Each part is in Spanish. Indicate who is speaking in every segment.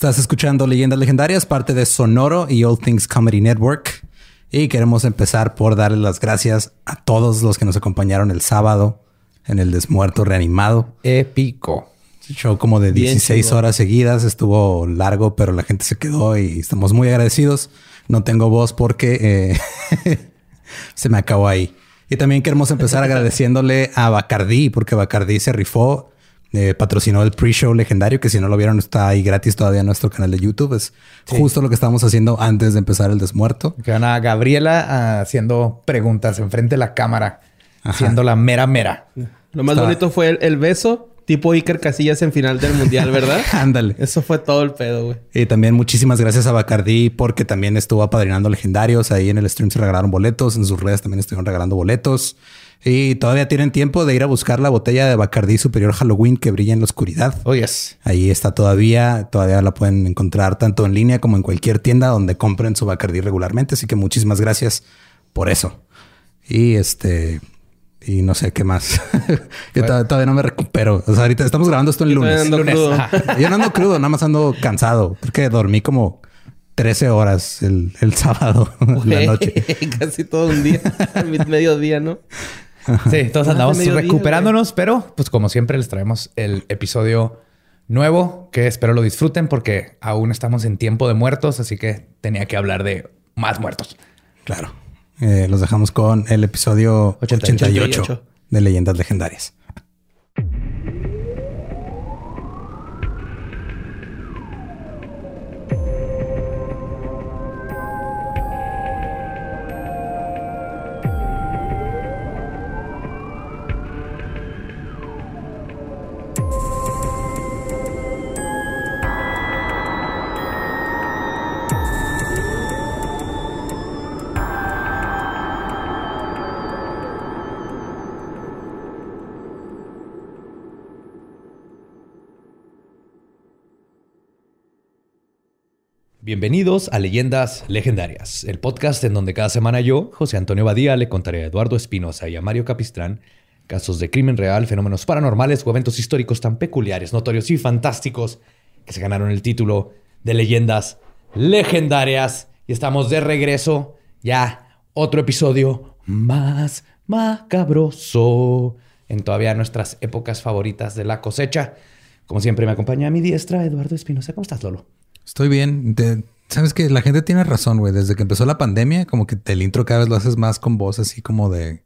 Speaker 1: Estás escuchando Leyendas Legendarias, parte de Sonoro y All Things Comedy Network. Y queremos empezar por darle las gracias a todos los que nos acompañaron el sábado en el Desmuerto Reanimado.
Speaker 2: Épico.
Speaker 1: Show como de 16 horas seguidas. Estuvo largo, pero la gente se quedó y estamos muy agradecidos. No tengo voz porque eh, se me acabó ahí. Y también queremos empezar agradeciéndole a Bacardí, porque Bacardí se rifó eh, patrocinó el pre-show legendario, que si no lo vieron está ahí gratis todavía en nuestro canal de YouTube. Es justo lo que estábamos haciendo antes de empezar el desmuerto.
Speaker 2: Que van a Gabriela ah, haciendo preguntas enfrente de la cámara, haciendo la mera mera.
Speaker 3: Lo más bonito fue el, beso tipo Iker Casillas en final del mundial, ¿verdad?
Speaker 1: Ándale.
Speaker 3: Eso fue todo el pedo, güey.
Speaker 1: Y también muchísimas gracias a Bacardi porque también estuvo apadrinando legendarios. Ahí en el stream se regalaron boletos. En sus redes también estuvieron regalando boletos. Y todavía tienen tiempo de ir a buscar la botella de Bacardí Superior Halloween que brilla en la oscuridad.
Speaker 2: Oh, yes.
Speaker 1: Ahí está todavía. Todavía la pueden encontrar tanto en línea como en cualquier tienda donde compren su Bacardí regularmente. Así que muchísimas gracias por eso. Y este... Y no sé qué más. Yo todavía no me recupero. O sea, ahorita estamos grabando esto el lunes. Yo no ando crudo, nada más ando cansado. Porque dormí como 13 horas el, sábado, la noche.
Speaker 3: Casi todo un día, mediodía, ¿no?
Speaker 2: Sí, todos andamos recuperándonos, pero pues como siempre les traemos el episodio nuevo que espero lo disfruten porque aún estamos en tiempo de muertos, así que tenía que hablar de más muertos.
Speaker 1: Claro. Eh, los dejamos con el episodio 88 de Leyendas Legendarias.
Speaker 2: Bienvenidos a Leyendas Legendarias, el podcast en donde cada semana yo, José Antonio Badía, le contaré a Eduardo Espinosa y a Mario Capistrán casos de crimen real, fenómenos paranormales o eventos históricos tan peculiares, notorios y fantásticos que se ganaron el título de Leyendas Legendarias. Y estamos de regreso, ya otro episodio más macabroso en todavía nuestras épocas favoritas de la cosecha. Como siempre me acompaña a mi diestra Eduardo Espinosa. ¿Cómo estás, Lolo?
Speaker 1: Estoy bien. Sabes que la gente tiene razón, güey. Desde que empezó la pandemia, como que el intro cada vez lo haces más con voz así como de.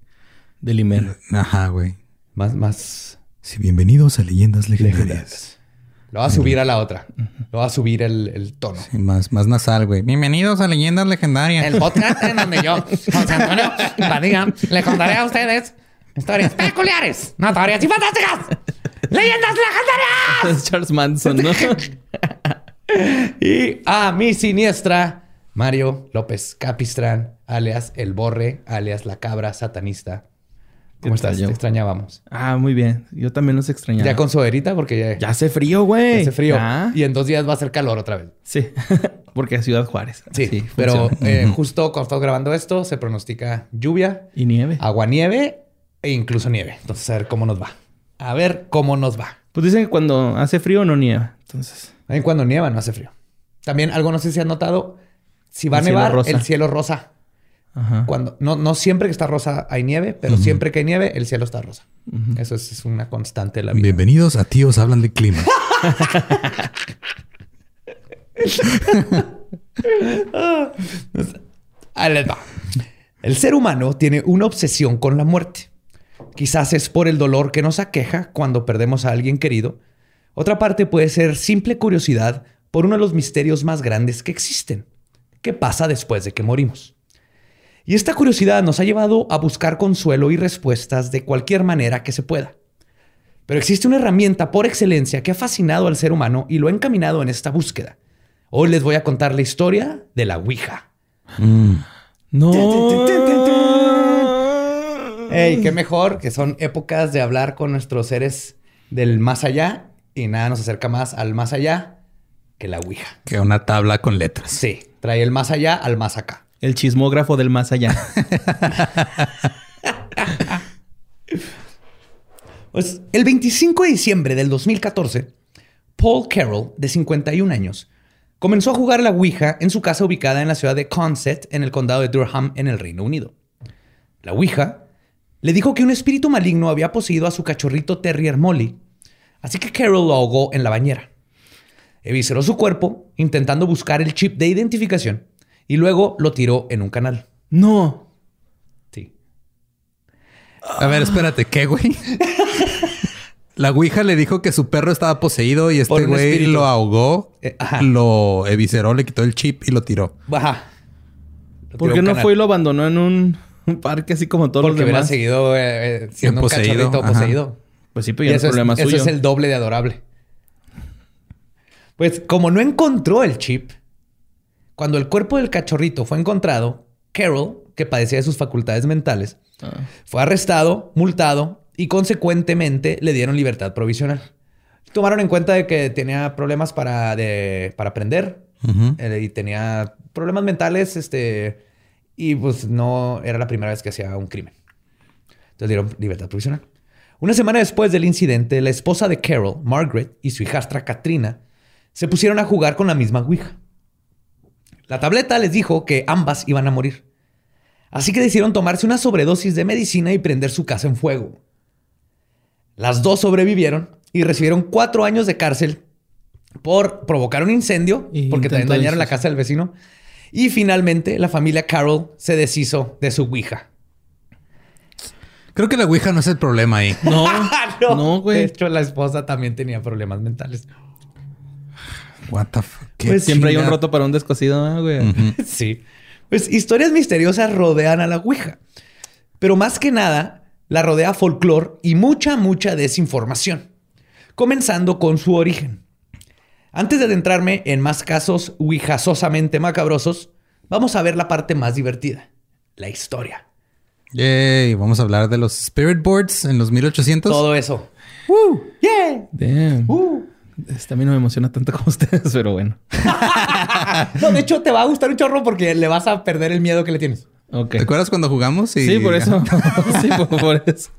Speaker 3: De limer.
Speaker 1: Ajá, güey.
Speaker 2: Más, más.
Speaker 1: Sí, bienvenidos a Leyendas Legendarias.
Speaker 2: Lo va a subir a la otra. Lo va a subir el, tono.
Speaker 1: Sí, más, más nasal, güey. Bienvenidos a Leyendas Legendarias.
Speaker 2: El podcast en donde yo, José Antonio Padilla, le contaré a ustedes historias peculiares, notorias y fantásticas. ¡Leyendas Legendarias!
Speaker 3: Charles Manson, ¿no?
Speaker 2: y a mi siniestra, Mario López Capistrán, alias El Borre, alias La Cabra Satanista. ¿Cómo estás? Te extrañábamos.
Speaker 3: Ah, muy bien. Yo también los extrañaba.
Speaker 2: Ya con suerita porque ya...
Speaker 3: Ya hace frío, güey.
Speaker 2: hace frío. Y en dos días va a ser calor otra vez.
Speaker 3: Sí. porque es Ciudad Juárez.
Speaker 2: Sí, pero eh, justo cuando estamos grabando esto se pronostica lluvia.
Speaker 3: Y nieve.
Speaker 2: Agua nieve e incluso nieve. Entonces a ver cómo nos va. A ver cómo nos va.
Speaker 3: Pues dicen que cuando hace frío no nieva. Entonces...
Speaker 2: También cuando nieva no hace frío. También algo no sé si has notado, si va a nevar, el cielo rosa. Cuando, no, no siempre que está rosa hay nieve, pero siempre que hay nieve, el cielo está rosa. Eso es, una constante de la vida.
Speaker 1: Bienvenidos a Tíos Hablan de Clima.
Speaker 2: El ser humano tiene una obsesión con la muerte. Quizás es por el dolor que nos aqueja cuando perdemos a alguien querido otra parte puede ser simple curiosidad por uno de los misterios más grandes que existen. ¿Qué pasa después de que morimos? Y esta curiosidad nos ha llevado a buscar consuelo y respuestas de cualquier manera que se pueda. Pero existe una herramienta por excelencia que ha fascinado al ser humano y lo ha encaminado en esta búsqueda. Hoy les voy a contar la historia de la Ouija.
Speaker 3: Mm. No.
Speaker 2: ¡Ey! Qué mejor que son épocas de hablar con nuestros seres del más allá y nada nos acerca más al más allá que la Ouija.
Speaker 1: Que una tabla con letras.
Speaker 2: Sí, trae el más allá al más acá.
Speaker 3: El chismógrafo del más allá.
Speaker 2: pues el 25 de diciembre del 2014, Paul Carroll, de 51 años, comenzó a jugar a la Ouija en su casa ubicada en la ciudad de Consett, en el condado de Durham, en el Reino Unido. La Ouija le dijo que un espíritu maligno había poseído a su cachorrito terrier Molly, así que Carol lo ahogó en la bañera. Evisceró su cuerpo intentando buscar el chip de identificación y luego lo tiró en un canal.
Speaker 3: No.
Speaker 2: Sí.
Speaker 1: A ver, espérate, ¿qué, güey? La Ouija le dijo que su perro estaba poseído y este güey
Speaker 2: espíritu.
Speaker 1: lo ahogó,
Speaker 2: Eh, ajá.
Speaker 1: lo evisceró, le quitó el chip y lo tiró.
Speaker 2: Baja. Lo
Speaker 3: ¿Por
Speaker 2: tiró
Speaker 3: qué no
Speaker 2: canal.
Speaker 3: fue y lo abandonó en un, un parque así como todos
Speaker 2: Porque
Speaker 3: los
Speaker 2: hubiera
Speaker 3: demás?
Speaker 2: seguido eh, eh, siendo un
Speaker 1: Poseído,
Speaker 2: cachorrito
Speaker 1: ajá.
Speaker 2: poseído.
Speaker 3: Pues sí, pero ya no es
Speaker 2: eso,
Speaker 3: problema
Speaker 2: eso
Speaker 3: suyo.
Speaker 2: es el doble de adorable. Pues como no encontró el chip, cuando el cuerpo del cachorrito fue encontrado, Carol, que padecía de sus facultades mentales,
Speaker 3: Ah.
Speaker 2: fue arrestado, multado y consecuentemente le dieron libertad provisional. Tomaron en cuenta de que tenía problemas para, de- para aprender eh, y tenía problemas mentales, este, y pues no era la primera vez que hacía un crimen. Entonces dieron libertad provisional. Una semana después del incidente, la esposa de Carol, Margaret, y su hijastra Katrina se pusieron a jugar con la misma Ouija. La tableta les dijo que ambas iban a morir. Así que decidieron tomarse una sobredosis de medicina y prender su casa en fuego. Las dos sobrevivieron y recibieron cuatro años de cárcel por provocar un incendio,
Speaker 3: Y
Speaker 2: porque también dañaron la casa del vecino. Y finalmente la familia Carroll se deshizo de su Ouija.
Speaker 1: Creo que la Ouija no es el problema ahí.
Speaker 3: No, no,
Speaker 2: De
Speaker 3: güey.
Speaker 2: hecho, la esposa también tenía problemas mentales.
Speaker 1: What the fuck? ¿Qué
Speaker 2: Pues
Speaker 3: Siempre hay un roto para un descosido, ¿no, güey.
Speaker 2: Sí. Pues historias misteriosas rodean a la Ouija. Pero más que nada, la rodea folclore y mucha, mucha desinformación. Comenzando con su origen. Antes de adentrarme en más casos ouijasosamente macabrosos, vamos a ver la parte más divertida. La historia.
Speaker 1: Yay, vamos a hablar de los Spirit Boards en los 1800.
Speaker 2: Todo eso. ¡Uh! ¡Yeah!
Speaker 3: Damn.
Speaker 2: ¡Uh!
Speaker 3: Este a mí no me emociona tanto como ustedes, pero bueno.
Speaker 2: No, de hecho, te va a gustar un chorro porque le vas a perder el miedo que le tienes.
Speaker 3: Ok.
Speaker 1: ¿Te acuerdas cuando jugamos? Y-
Speaker 3: Sí, por eso. sí, por, por eso.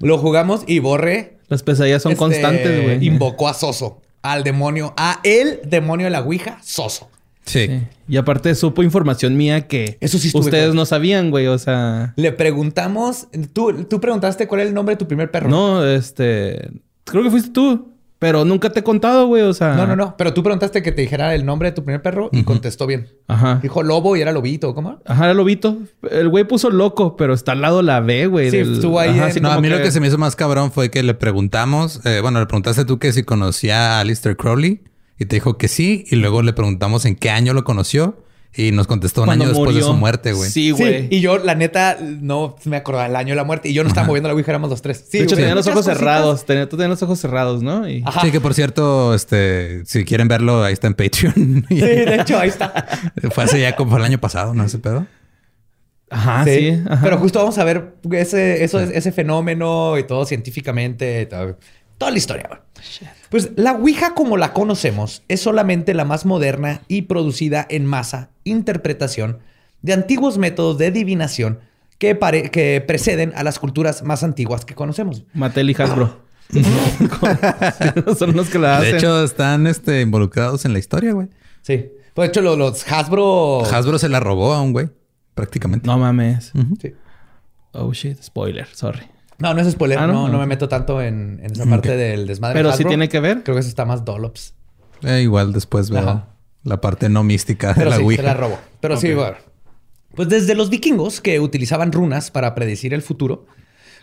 Speaker 2: Lo jugamos y Borre
Speaker 3: Las pesadillas son
Speaker 2: este,
Speaker 3: constantes, güey.
Speaker 2: Invocó a Soso, al demonio, a el demonio de la Ouija, Soso.
Speaker 1: Sí.
Speaker 3: Sí. Y aparte supo información mía que
Speaker 2: Eso sí
Speaker 3: ustedes
Speaker 2: con-
Speaker 3: no sabían, güey. O sea,
Speaker 2: Le preguntamos, tú, tú preguntaste cuál era el nombre de tu primer perro.
Speaker 3: no, este, creo que fuiste tú, pero nunca te he contado, güey. O sea,
Speaker 2: no, no, no. Pero tú preguntaste que te dijera el nombre de tu primer perro y contestó bien.
Speaker 3: Ajá.
Speaker 2: Dijo lobo y era lobito, ¿cómo?
Speaker 3: Ajá, era lobito. El güey puso loco, pero está al lado la B, güey.
Speaker 2: Sí, estuvo ahí en-
Speaker 3: así
Speaker 1: No, a mí lo que se me hizo más cabrón fue que le preguntamos, eh, bueno, le preguntaste tú que si conocía a Alistair Crowley y te dijo que sí, y luego le preguntamos en qué año lo conoció y nos contestó un
Speaker 3: cuando
Speaker 1: año después de su muerte, güey.
Speaker 3: Sí,
Speaker 2: Sí,
Speaker 3: güey.
Speaker 2: y yo, la neta, no me acordaba el año de la muerte. Y yo no estaba moviendo la Ouija, éramos los tres. Sí,
Speaker 3: de hecho, tenía los ojos
Speaker 2: cositas.
Speaker 3: cerrados. Tenía, tú tenías los ojos cerrados, ¿no? Y...
Speaker 1: Sí, que por cierto, este, si quieren verlo, ahí está en Patreon.
Speaker 2: Sí, de hecho, ahí está.
Speaker 1: fue hace ya como fue el año pasado, ¿no? Ese pedo.
Speaker 3: Ajá, sí.
Speaker 2: Sí.
Speaker 3: ajá.
Speaker 2: Pero justo vamos a ver ese, eso, ese fenómeno y todo científicamente, y todo- toda la historia. güey. Pues la Ouija como la conocemos es solamente la más moderna y producida en masa interpretación de antiguos métodos de adivinación que, pare- que preceden a las culturas más antiguas que conocemos.
Speaker 3: Mattel y Hasbro. Son los que la hacen.
Speaker 1: De hecho, están este, involucrados en la historia, güey.
Speaker 2: Sí. Pues de hecho, lo- los, Hasbro...
Speaker 1: Hasbro se la robó a un güey, prácticamente.
Speaker 3: no mames.
Speaker 2: Sí.
Speaker 3: Oh shit, spoiler, sorry.
Speaker 2: No, no es spoiler.
Speaker 3: Ah,
Speaker 2: no,
Speaker 3: ¿no?
Speaker 2: no, me meto tanto en, en esa parte del desmadre.
Speaker 3: Pero
Speaker 2: de
Speaker 3: sí tiene que ver.
Speaker 2: Creo que eso está más Dollops.
Speaker 1: Eh, igual después veo
Speaker 2: Ajá.
Speaker 1: la parte no mística de
Speaker 2: Pero
Speaker 1: la
Speaker 2: sí,
Speaker 1: Ouija.
Speaker 2: se la robó. Pero sí,
Speaker 3: Ok.
Speaker 2: bueno. Pues desde los vikingos que utilizaban runas para predecir el futuro,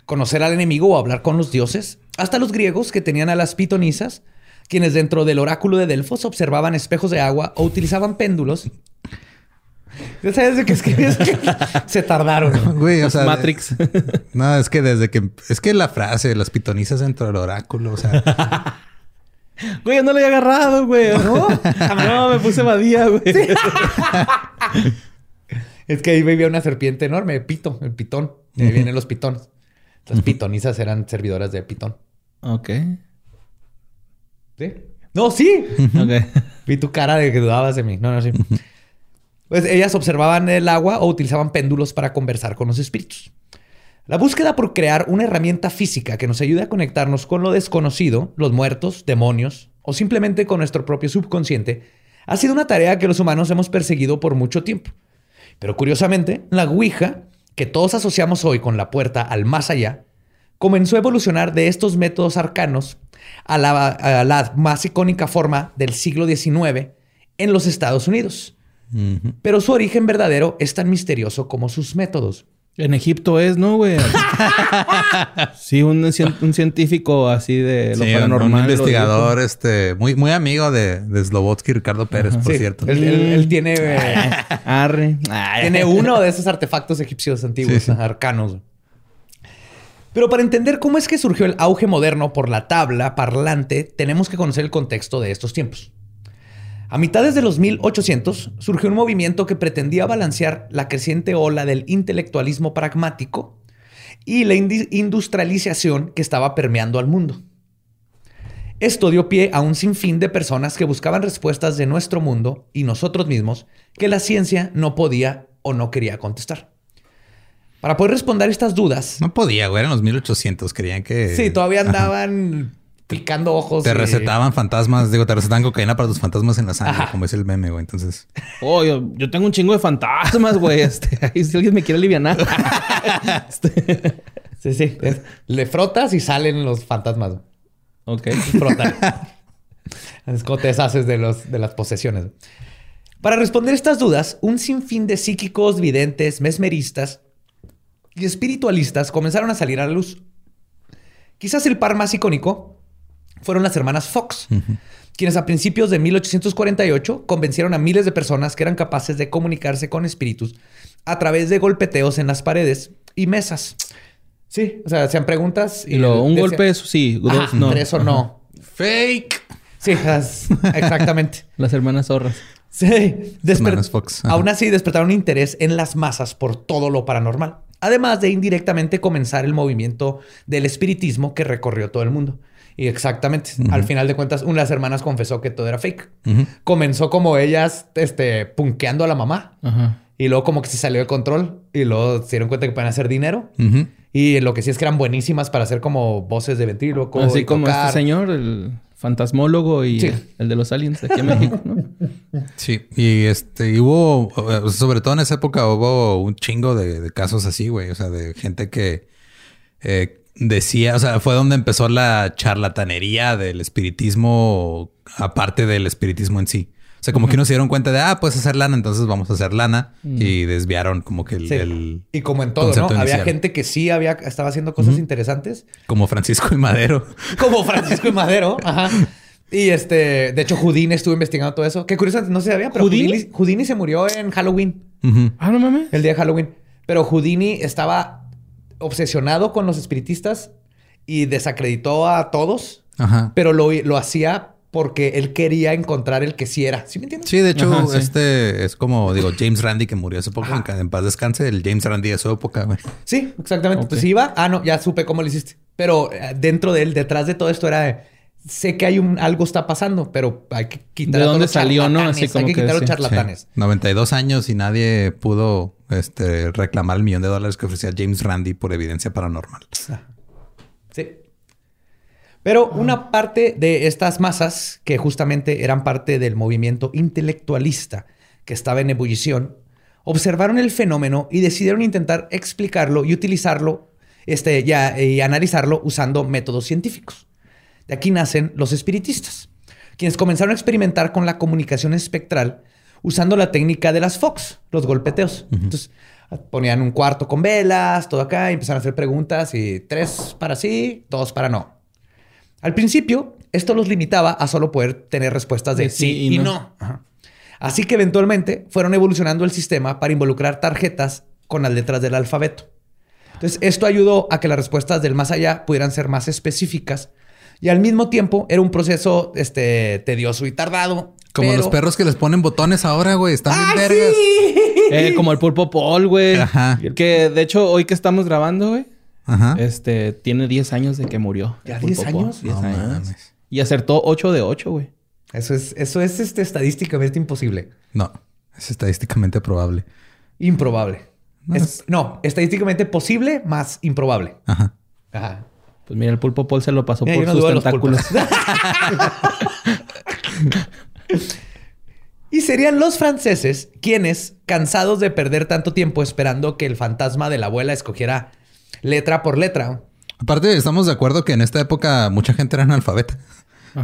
Speaker 2: conocer al enemigo o hablar con los dioses, hasta los griegos que tenían a las pitonisas, quienes dentro del oráculo de Delfos observaban espejos de agua o utilizaban péndulos. Ya sabes de qué escribes. Se tardaron.
Speaker 1: Güey, o sea,
Speaker 3: Matrix.
Speaker 1: No, es que desde que es que la frase, las pitonisas dentro del oráculo, o sea,
Speaker 3: Güey, yo no lo había agarrado, güey. No, no me puse badía, güey.
Speaker 2: Es que ahí vivía una serpiente enorme, pito, el pitón. De ahí vienen los pitones. Las pitonisas eran servidoras de pitón.
Speaker 3: Ok.
Speaker 2: ¿Sí? No, sí.
Speaker 3: Ok.
Speaker 2: Vi tu cara de que dudabas de mí. No, no, sí. Pues ellas observaban el agua o utilizaban péndulos para conversar con los espíritus. La búsqueda por crear una herramienta física que nos ayude a conectarnos con lo desconocido, los muertos, demonios o simplemente con nuestro propio subconsciente Ha sido una tarea que los humanos hemos perseguido por mucho tiempo. Pero curiosamente, la Ouija, que todos asociamos hoy con la puerta al más allá, comenzó a evolucionar de estos métodos arcanos a la, más icónica forma del siglo XIX en los Estados Unidos. Pero su origen verdadero es tan misterioso como sus métodos.
Speaker 3: En Egipto es, ¿no, güey? sí, un, científico así de lo paranormal.
Speaker 1: Un investigador, este, muy, muy amigo de, de Slobotsky, Ricardo Pérez, por cierto.
Speaker 2: Él, tiene. Arre. Tiene uno de esos artefactos egipcios antiguos, arcanos. Pero para entender cómo es que surgió el auge moderno por la tabla parlante, tenemos que conocer el contexto de estos tiempos. A mitades de los 1800 surgió un movimiento que pretendía balancear la creciente ola del intelectualismo pragmático y la industrialización que estaba permeando al mundo. Esto dio pie a un sinfín de personas que buscaban respuestas de nuestro mundo y nosotros mismos que la ciencia no podía o no quería contestar. Para poder responder estas dudas.
Speaker 1: No podía, güey. Eran los 1800. Creían que.
Speaker 2: Sí, todavía andaban picando ojos.
Speaker 1: Te recetaban fantasmas, digo, te recetaban cocaína para tus fantasmas en la sangre, como es el meme, güey. Entonces.
Speaker 3: Oh, yo, tengo un chingo de fantasmas, güey. Este, si alguien me quiere aliviar.
Speaker 2: este. Sí, sí. le frotas y salen los fantasmas.
Speaker 3: Ok.
Speaker 2: Frotan. es como te deshaces de, los, de las posesiones. Para responder estas dudas, un sinfín de psíquicos, videntes, mesmeristas y espiritualistas comenzaron a salir a la luz. Quizás el par más icónico fueron las hermanas Fox, quienes a principios de 1848 convencieron a miles de personas que eran capaces de comunicarse con espíritus a través de golpeteos en las paredes y mesas. Sí, o sea, hacían preguntas
Speaker 3: y, luego un golpe eso sí,
Speaker 2: dos, no. tres o no.
Speaker 1: Fake.
Speaker 2: Sí, exactamente.
Speaker 3: las hermanas zorras.
Speaker 2: Sí, hermanas Fox. Aún así despertaron interés en las masas por todo lo paranormal además de indirectamente comenzar el movimiento del espiritismo que recorrió todo el mundo. Y exactamente, al final de cuentas, una de las hermanas confesó que todo era fake. Comenzó como ellas, este, punkeando a la mamá. Y luego como que se salió de control. Y luego se dieron cuenta que pueden hacer dinero. Y lo que sí es que eran buenísimas para hacer como voces de ventríloco.
Speaker 3: Así como este señor, el fantasmólogo y el de los aliens aquí en México, ¿no?
Speaker 1: Sí, y este, hubo, sobre todo en esa época hubo un chingo de, casos así, güey, o sea, de gente que eh, decía, o sea, fue donde empezó la charlatanería del espiritismo, aparte del espiritismo en sí. O sea, como que no se dieron cuenta de, ah, puedes hacer lana, entonces vamos a hacer lana. Mm. Y desviaron como que el...
Speaker 2: y como en todo, ¿no? Había gente que sí había, estaba haciendo cosas interesantes.
Speaker 1: Como Francisco y Madero.
Speaker 2: como Francisco y Madero, ajá. Y este, de hecho, Houdini estuvo investigando todo eso. Qué curioso, no se sabía, pero ¿Houdini? se murió en Halloween.
Speaker 3: Ah, no mames.
Speaker 2: El día de Halloween. Pero Houdini estaba obsesionado con los espiritistas y desacreditó a todos. Ajá. Pero lo, lo hacía porque él quería encontrar el que sí era. ¿Sí me entiendes?
Speaker 1: Sí, de hecho, este es como, digo, James Randy que murió hace poco, en, paz descanse, el James Randy de su época.
Speaker 2: Sí, exactamente. Entonces iba, ah, no, ya supe cómo lo hiciste. Pero eh, dentro de él, detrás de todo esto era, sé que hay un, algo está pasando, pero hay que quitar
Speaker 3: ¿De dónde salió, no? Así
Speaker 2: como hay que, quitar los charlatanes.
Speaker 1: 92 años y nadie pudo este, reclamar el millón de dólares que ofrecía James Randy por evidencia paranormal.
Speaker 2: Sí. Pero una parte de estas masas, que justamente eran parte del movimiento intelectualista que estaba en ebullición, observaron el fenómeno y decidieron intentar explicarlo y utilizarlo este, ya, y analizarlo usando métodos científicos. De aquí nacen los espiritistas, quienes comenzaron a experimentar con la comunicación espectral usando la técnica de las Fox, los golpeteos. Entonces, ponían un cuarto con velas, todo acá, y empezaron a hacer preguntas y tres para sí, dos para no. Al principio, esto los limitaba a solo poder tener respuestas de, sí, y, no. Así que eventualmente fueron evolucionando el sistema para involucrar tarjetas con las letras del alfabeto. Entonces, esto ayudó a que las respuestas del más allá pudieran ser más específicas y al mismo tiempo era un proceso este, tedioso y tardado.
Speaker 1: Como los perros que les ponen botones ahora, güey. Están bien vergas.
Speaker 3: Eh, como el pulpo Paul, güey. Ajá. Que de hecho, hoy que estamos grabando, güey, Ajá. Este, tiene 10 años de que murió.
Speaker 2: ¿Ya 10 años? 10 años.
Speaker 3: Y acertó 8 de 8, güey.
Speaker 2: Eso es, eso es este, estadísticamente imposible.
Speaker 1: No, es estadísticamente probable.
Speaker 2: Improbable. No, estadísticamente posible más improbable. Ajá.
Speaker 3: Ajá. Pues mira, el pulpo Paul se lo pasó por sus tentáculos.
Speaker 2: Y serían los franceses quienes, cansados de perder tanto tiempo esperando que el fantasma de la abuela escogiera letra por letra.
Speaker 1: Aparte, estamos de acuerdo que en esta época mucha gente era analfabeta.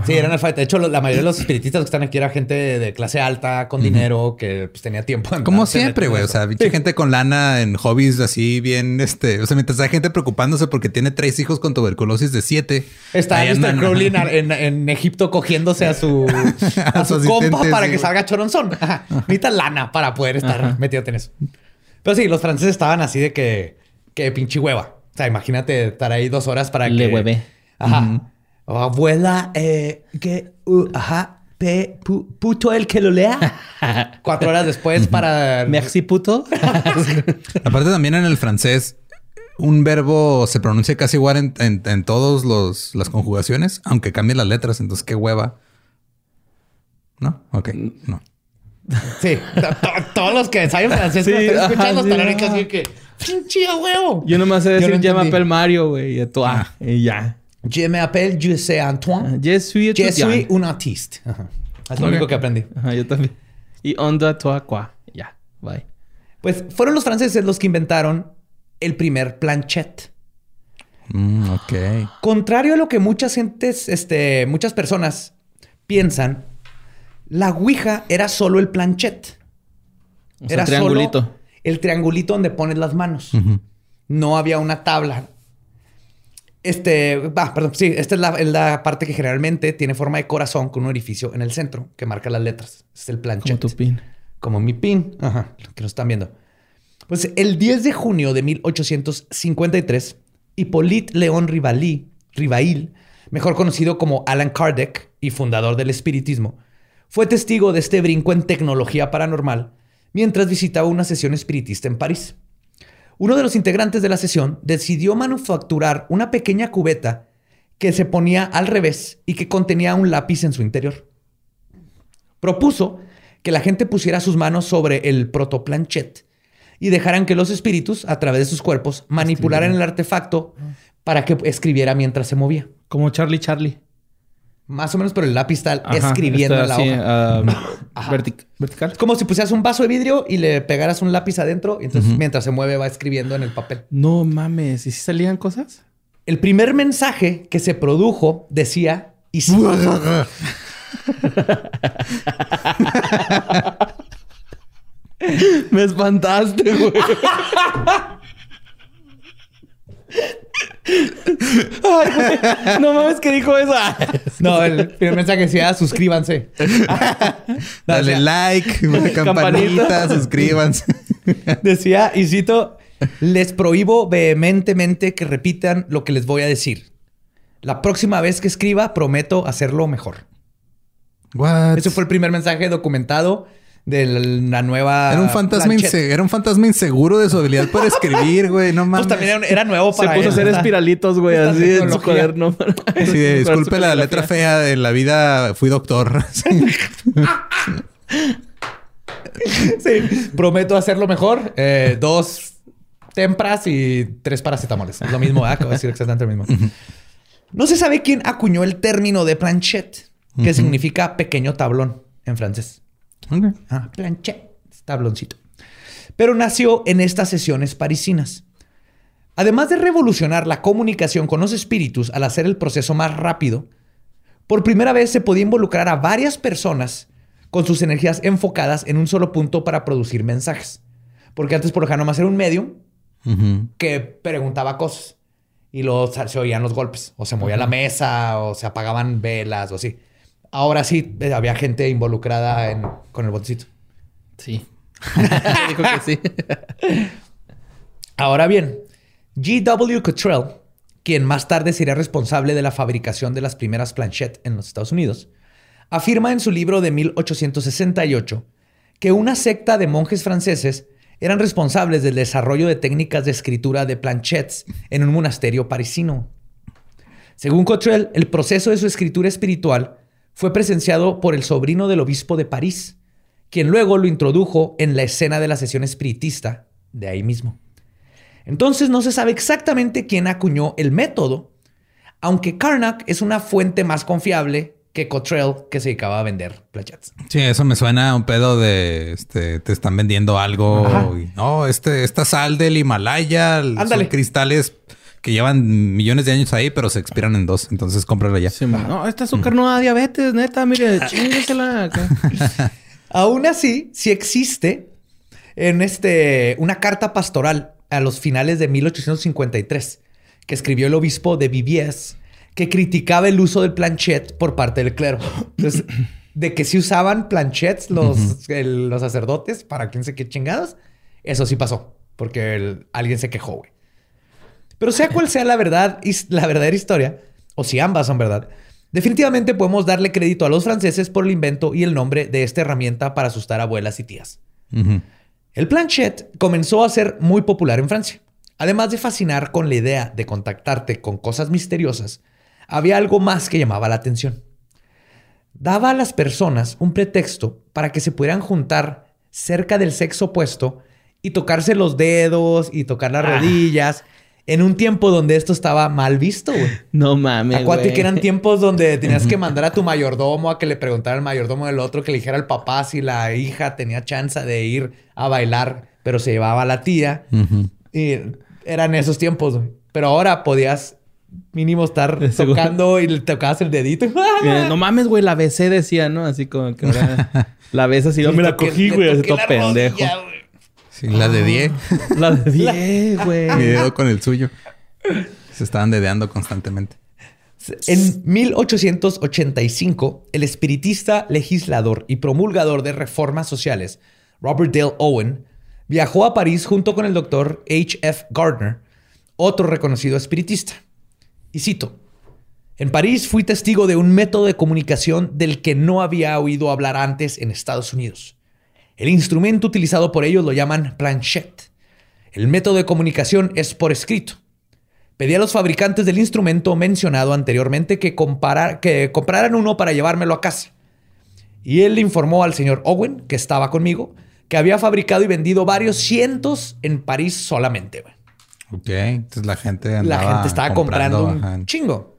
Speaker 2: Sí, eran alfabetas. De hecho, la mayoría de los espiritistas que están aquí era gente de clase alta, con dinero, que pues, tenía tiempo.
Speaker 1: Como siempre, güey. O sea, gente con lana en hobbies así bien, este... O sea, mientras hay gente preocupándose porque tiene tres hijos con tuberculosis de siete.
Speaker 2: Está Mr. Crowley en, Egipto cogiéndose a su, a, su, compa para que salga choronzón. Necesita lana para poder estar metido en eso. Pero sí, los franceses estaban así de que... Que pinche hueva. O sea, imagínate estar ahí dos horas para
Speaker 3: Le
Speaker 2: que...
Speaker 3: hueve.
Speaker 2: Ajá abuela, eh, que, uh, ajá, pe, puto el que lo lea. Cuatro horas después para.
Speaker 3: Merci, puto.
Speaker 1: Aparte, también en el francés, un verbo se pronuncia casi igual en, en, en todas las conjugaciones, aunque cambie las letras. Entonces, qué hueva. ¿No? Ok, no.
Speaker 2: Sí, todos los que saben francés sí, están escuchando están casi que pinche huevo.
Speaker 3: Yo nomás sé decir llama pel Mario, güey, y, ah. y ya.
Speaker 2: Je m'appelle José Antoine.
Speaker 3: Je suis
Speaker 2: Je suis un artiste. Es lo único que aprendí.
Speaker 3: yo también. Y onda toi quoi. Ya, bye.
Speaker 2: Pues fueron los franceses los que inventaron el primer planchet.
Speaker 1: Mm, ok.
Speaker 2: Contrario a lo que muchas gentes, este, muchas personas piensan, la Ouija era solo el planchet.
Speaker 3: era triangulito. Solo
Speaker 2: el triangulito donde pones las manos. No había una tabla. Este, perdón, sí, esta es la, parte que generalmente tiene forma de corazón con un orificio en el centro que marca las letras. es el planchet.
Speaker 3: Como tu pin.
Speaker 2: Como mi pin. Ajá, que lo están viendo. Pues el 10 de junio de 1853, Hippolyte León Rivail, Rivail, mejor conocido como Alan Kardec y fundador del espiritismo, fue testigo de este brinco en tecnología paranormal mientras visitaba una sesión espiritista en París. Uno de los integrantes de la sesión decidió manufacturar una pequeña cubeta que se ponía al revés y que contenía un lápiz en su interior. Propuso que la gente pusiera sus manos sobre el protoplanchet y dejaran que los espíritus, a través de sus cuerpos, manipularan el artefacto para que escribiera mientras se movía.
Speaker 3: Como Charlie Charlie.
Speaker 2: Más o menos, pero el lápiz está escribiendo en la hoja.
Speaker 3: Um, vertical.
Speaker 2: Como si pusieras un vaso de vidrio y le pegaras un lápiz adentro. Y entonces, mientras se mueve, va escribiendo en el papel.
Speaker 3: No mames. ¿Y si salían cosas?
Speaker 2: El primer mensaje que se produjo decía... Y si...
Speaker 3: Me espantaste, güey. no mames que dijo eso.
Speaker 2: no, el primer mensaje decía suscríbanse.
Speaker 1: Dale like, campanita, suscríbanse.
Speaker 2: decía, y cito, les prohíbo vehementemente que repitan lo que les voy a decir. La próxima vez que escriba, prometo hacerlo mejor.
Speaker 1: What?
Speaker 2: Ese fue el primer mensaje documentado de la nueva.
Speaker 1: Era un fantasma, era un fantasma inseguro de su habilidad para escribir, güey. No pues mames.
Speaker 2: Pues también era, nuevo para
Speaker 3: Se puso a hacer espiralitos, güey, así en su cuaderno.
Speaker 1: Sí, disculpe la letra fea de la vida. Fui doctor.
Speaker 2: sí, prometo hacerlo mejor. Eh, dos tempras y tres paracetamoles. Es lo mismo, ¿eh? acabo de decir exactamente lo mismo. No se sabe quién acuñó el término de planchette, que significa pequeño tablón en francés. Ah, planchet, tabloncito. Pero nació en estas sesiones parisinas. Además de revolucionar la comunicación con los espíritus al hacer el proceso más rápido, por primera vez se podía involucrar a varias personas con sus energías enfocadas en un solo punto para producir mensajes. Porque antes, por ejemplo, nomás era un medium que preguntaba cosas y luego se oían los golpes, o se movía la mesa, o se apagaban velas, o así. Ahora sí, eh, había gente involucrada con el botecito.
Speaker 3: Sí. Dijo que sí.
Speaker 2: Ahora bien, G.W. Cottrell, quien más tarde sería responsable de la fabricación de las primeras planchettes en los Estados Unidos, afirma en su libro de 1868 que una secta de monjes franceses eran responsables del desarrollo de técnicas de escritura de planchettes en un monasterio parisino. Según Cottrell, el proceso de su escritura espiritual fue presenciado por el sobrino del obispo de París, quien luego lo introdujo en la escena de la sesión espiritista de ahí mismo. Entonces no se sabe exactamente quién acuñó el método, aunque Karnak es una fuente más confiable que Cottrell, que se dedicaba a vender planchettes.
Speaker 1: Sí, eso me suena a un pedo de este, te están vendiendo algo. no, este, esta sal del Himalaya, son cristales que llevan millones de años ahí, pero se expiran en dos. Entonces cómprala ya.
Speaker 3: no, esta azúcar no da diabetes, neta, mire, chinguesela.
Speaker 2: Aún así, si existe en este una carta pastoral a los finales de 1853 que escribió el obispo de Viviers que criticaba el uso del planchet por parte del clero. Entonces, de que si usaban planchets los, los sacerdotes para quién sé qué chingados, eso sí pasó, porque alguien se quejó, güey. Pero sea cual sea la verdad la verdadera historia, o si ambas son verdad, definitivamente podemos darle crédito a los franceses por el invento y el nombre de esta herramienta para asustar a abuelas y tías. El planchet comenzó a ser muy popular en Francia. Además de fascinar con la idea de contactarte con cosas misteriosas, había algo más que llamaba la atención. Daba a las personas un pretexto para que se pudieran juntar cerca del sexo opuesto y tocarse los dedos y tocar las ah. rodillas en un tiempo donde esto estaba mal visto, güey.
Speaker 3: No mames.
Speaker 2: Acuérdate que eran tiempos donde tenías que mandar a tu mayordomo a que le preguntara al mayordomo del otro, que le dijera al papá si la hija tenía chance de ir a bailar, pero se llevaba a la tía. Y eran esos tiempos, güey. Pero ahora podías mínimo estar tocando y le tocabas el dedito.
Speaker 3: no mames, güey, la besé, decía, ¿no? Así como que la besas y yo me la cogí, güey, así todo pendejo.
Speaker 1: Sí, la de 10.
Speaker 3: La de 10, güey.
Speaker 1: Mi dedo con el suyo. Se estaban dedeando constantemente.
Speaker 2: En 1885, el espiritista, legislador y promulgador de reformas sociales, Robert Dale Owen, viajó a París junto con el doctor H. F. Gardner, otro reconocido espiritista. Y cito, en París fui testigo de un método de comunicación del que no había oído hablar antes en Estados Unidos. El instrumento utilizado por ellos lo llaman planchette. El método de comunicación es por escrito. Pedí a los fabricantes del instrumento mencionado anteriormente que, que compraran uno para llevármelo a casa. Y él informó al señor Owen, que estaba conmigo, que había fabricado y vendido varios cientos en París solamente.
Speaker 1: Ok, entonces la gente andaba
Speaker 2: La gente estaba comprando, un chingo.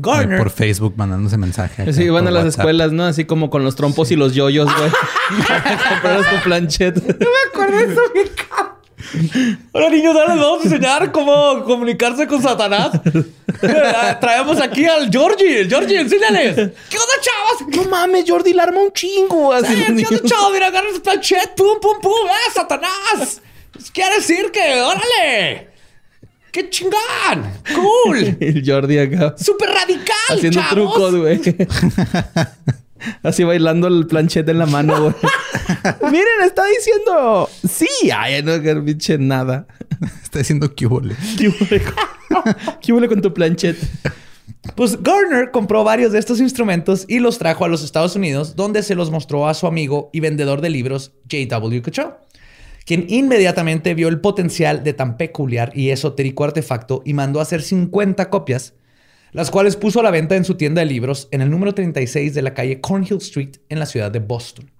Speaker 1: Garner. Por Facebook mandándose mensajes.
Speaker 3: Sí, van a las escuelas, ¿no? Así como con los trompos y los yoyos, güey. Comprar tu planchet.
Speaker 2: No me acuerdo de eso, mi Hola niños, ahora les vamos a enseñar cómo comunicarse con Satanás. Traemos aquí al Georgie. El Georgie, enséñales. ¿Qué onda, chavos?
Speaker 3: No mames, Jordi la arma un chingo.
Speaker 2: Así ¿Qué onda, chavos? Mira, agarra su planchet. Pum, pum, pum. ¡Eh, Satanás! Quiere decir que, órale. ¡Qué chingón! ¡Cool!
Speaker 3: El Jordi acá.
Speaker 2: ¡Súper radical!
Speaker 3: Haciendo trucos, güey. Así bailando el planchete en la mano, güey. Miren, está diciendo sí. Ay, no, que pinche nada.
Speaker 1: Está diciendo que huele.
Speaker 3: ¿Qué huele con tu planchete?
Speaker 2: Pues Garner compró varios de estos instrumentos y los trajo a los Estados Unidos, donde se los mostró a su amigo y vendedor de libros, J.W. Cachow quien inmediatamente vio el potencial de tan peculiar y esotérico artefacto y mandó a hacer 50 copias, las cuales puso a la venta en su tienda de libros en el número 36 de la calle Cornhill Street en la ciudad de Boston.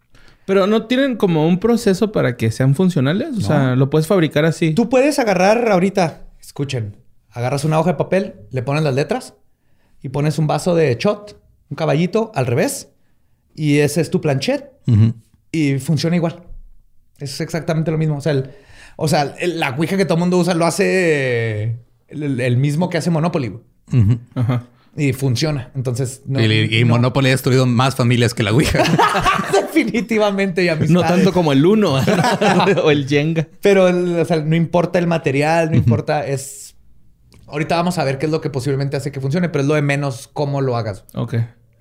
Speaker 3: Pero no tienen como un proceso para que sean funcionales, o sea, lo puedes fabricar así.
Speaker 2: Tú puedes agarrar ahorita, escuchen, agarras una hoja de papel, le pones las letras y pones un vaso de shot, un caballito al revés y ese es tu planchet y funciona igual. Es exactamente lo mismo. O sea, o sea la Ouija que todo el mundo usa lo hace el, mismo que hace Monopoly. Y funciona. Entonces,
Speaker 1: y, Monopoly ha destruido más familias que la Ouija.
Speaker 2: Definitivamente. Y
Speaker 3: no tanto como el Uno o el Jenga.
Speaker 2: Pero o sea, no importa el material, no importa. Es. Ahorita vamos a ver qué es lo que posiblemente hace que funcione, pero es lo de menos cómo lo hagas.
Speaker 3: Ok.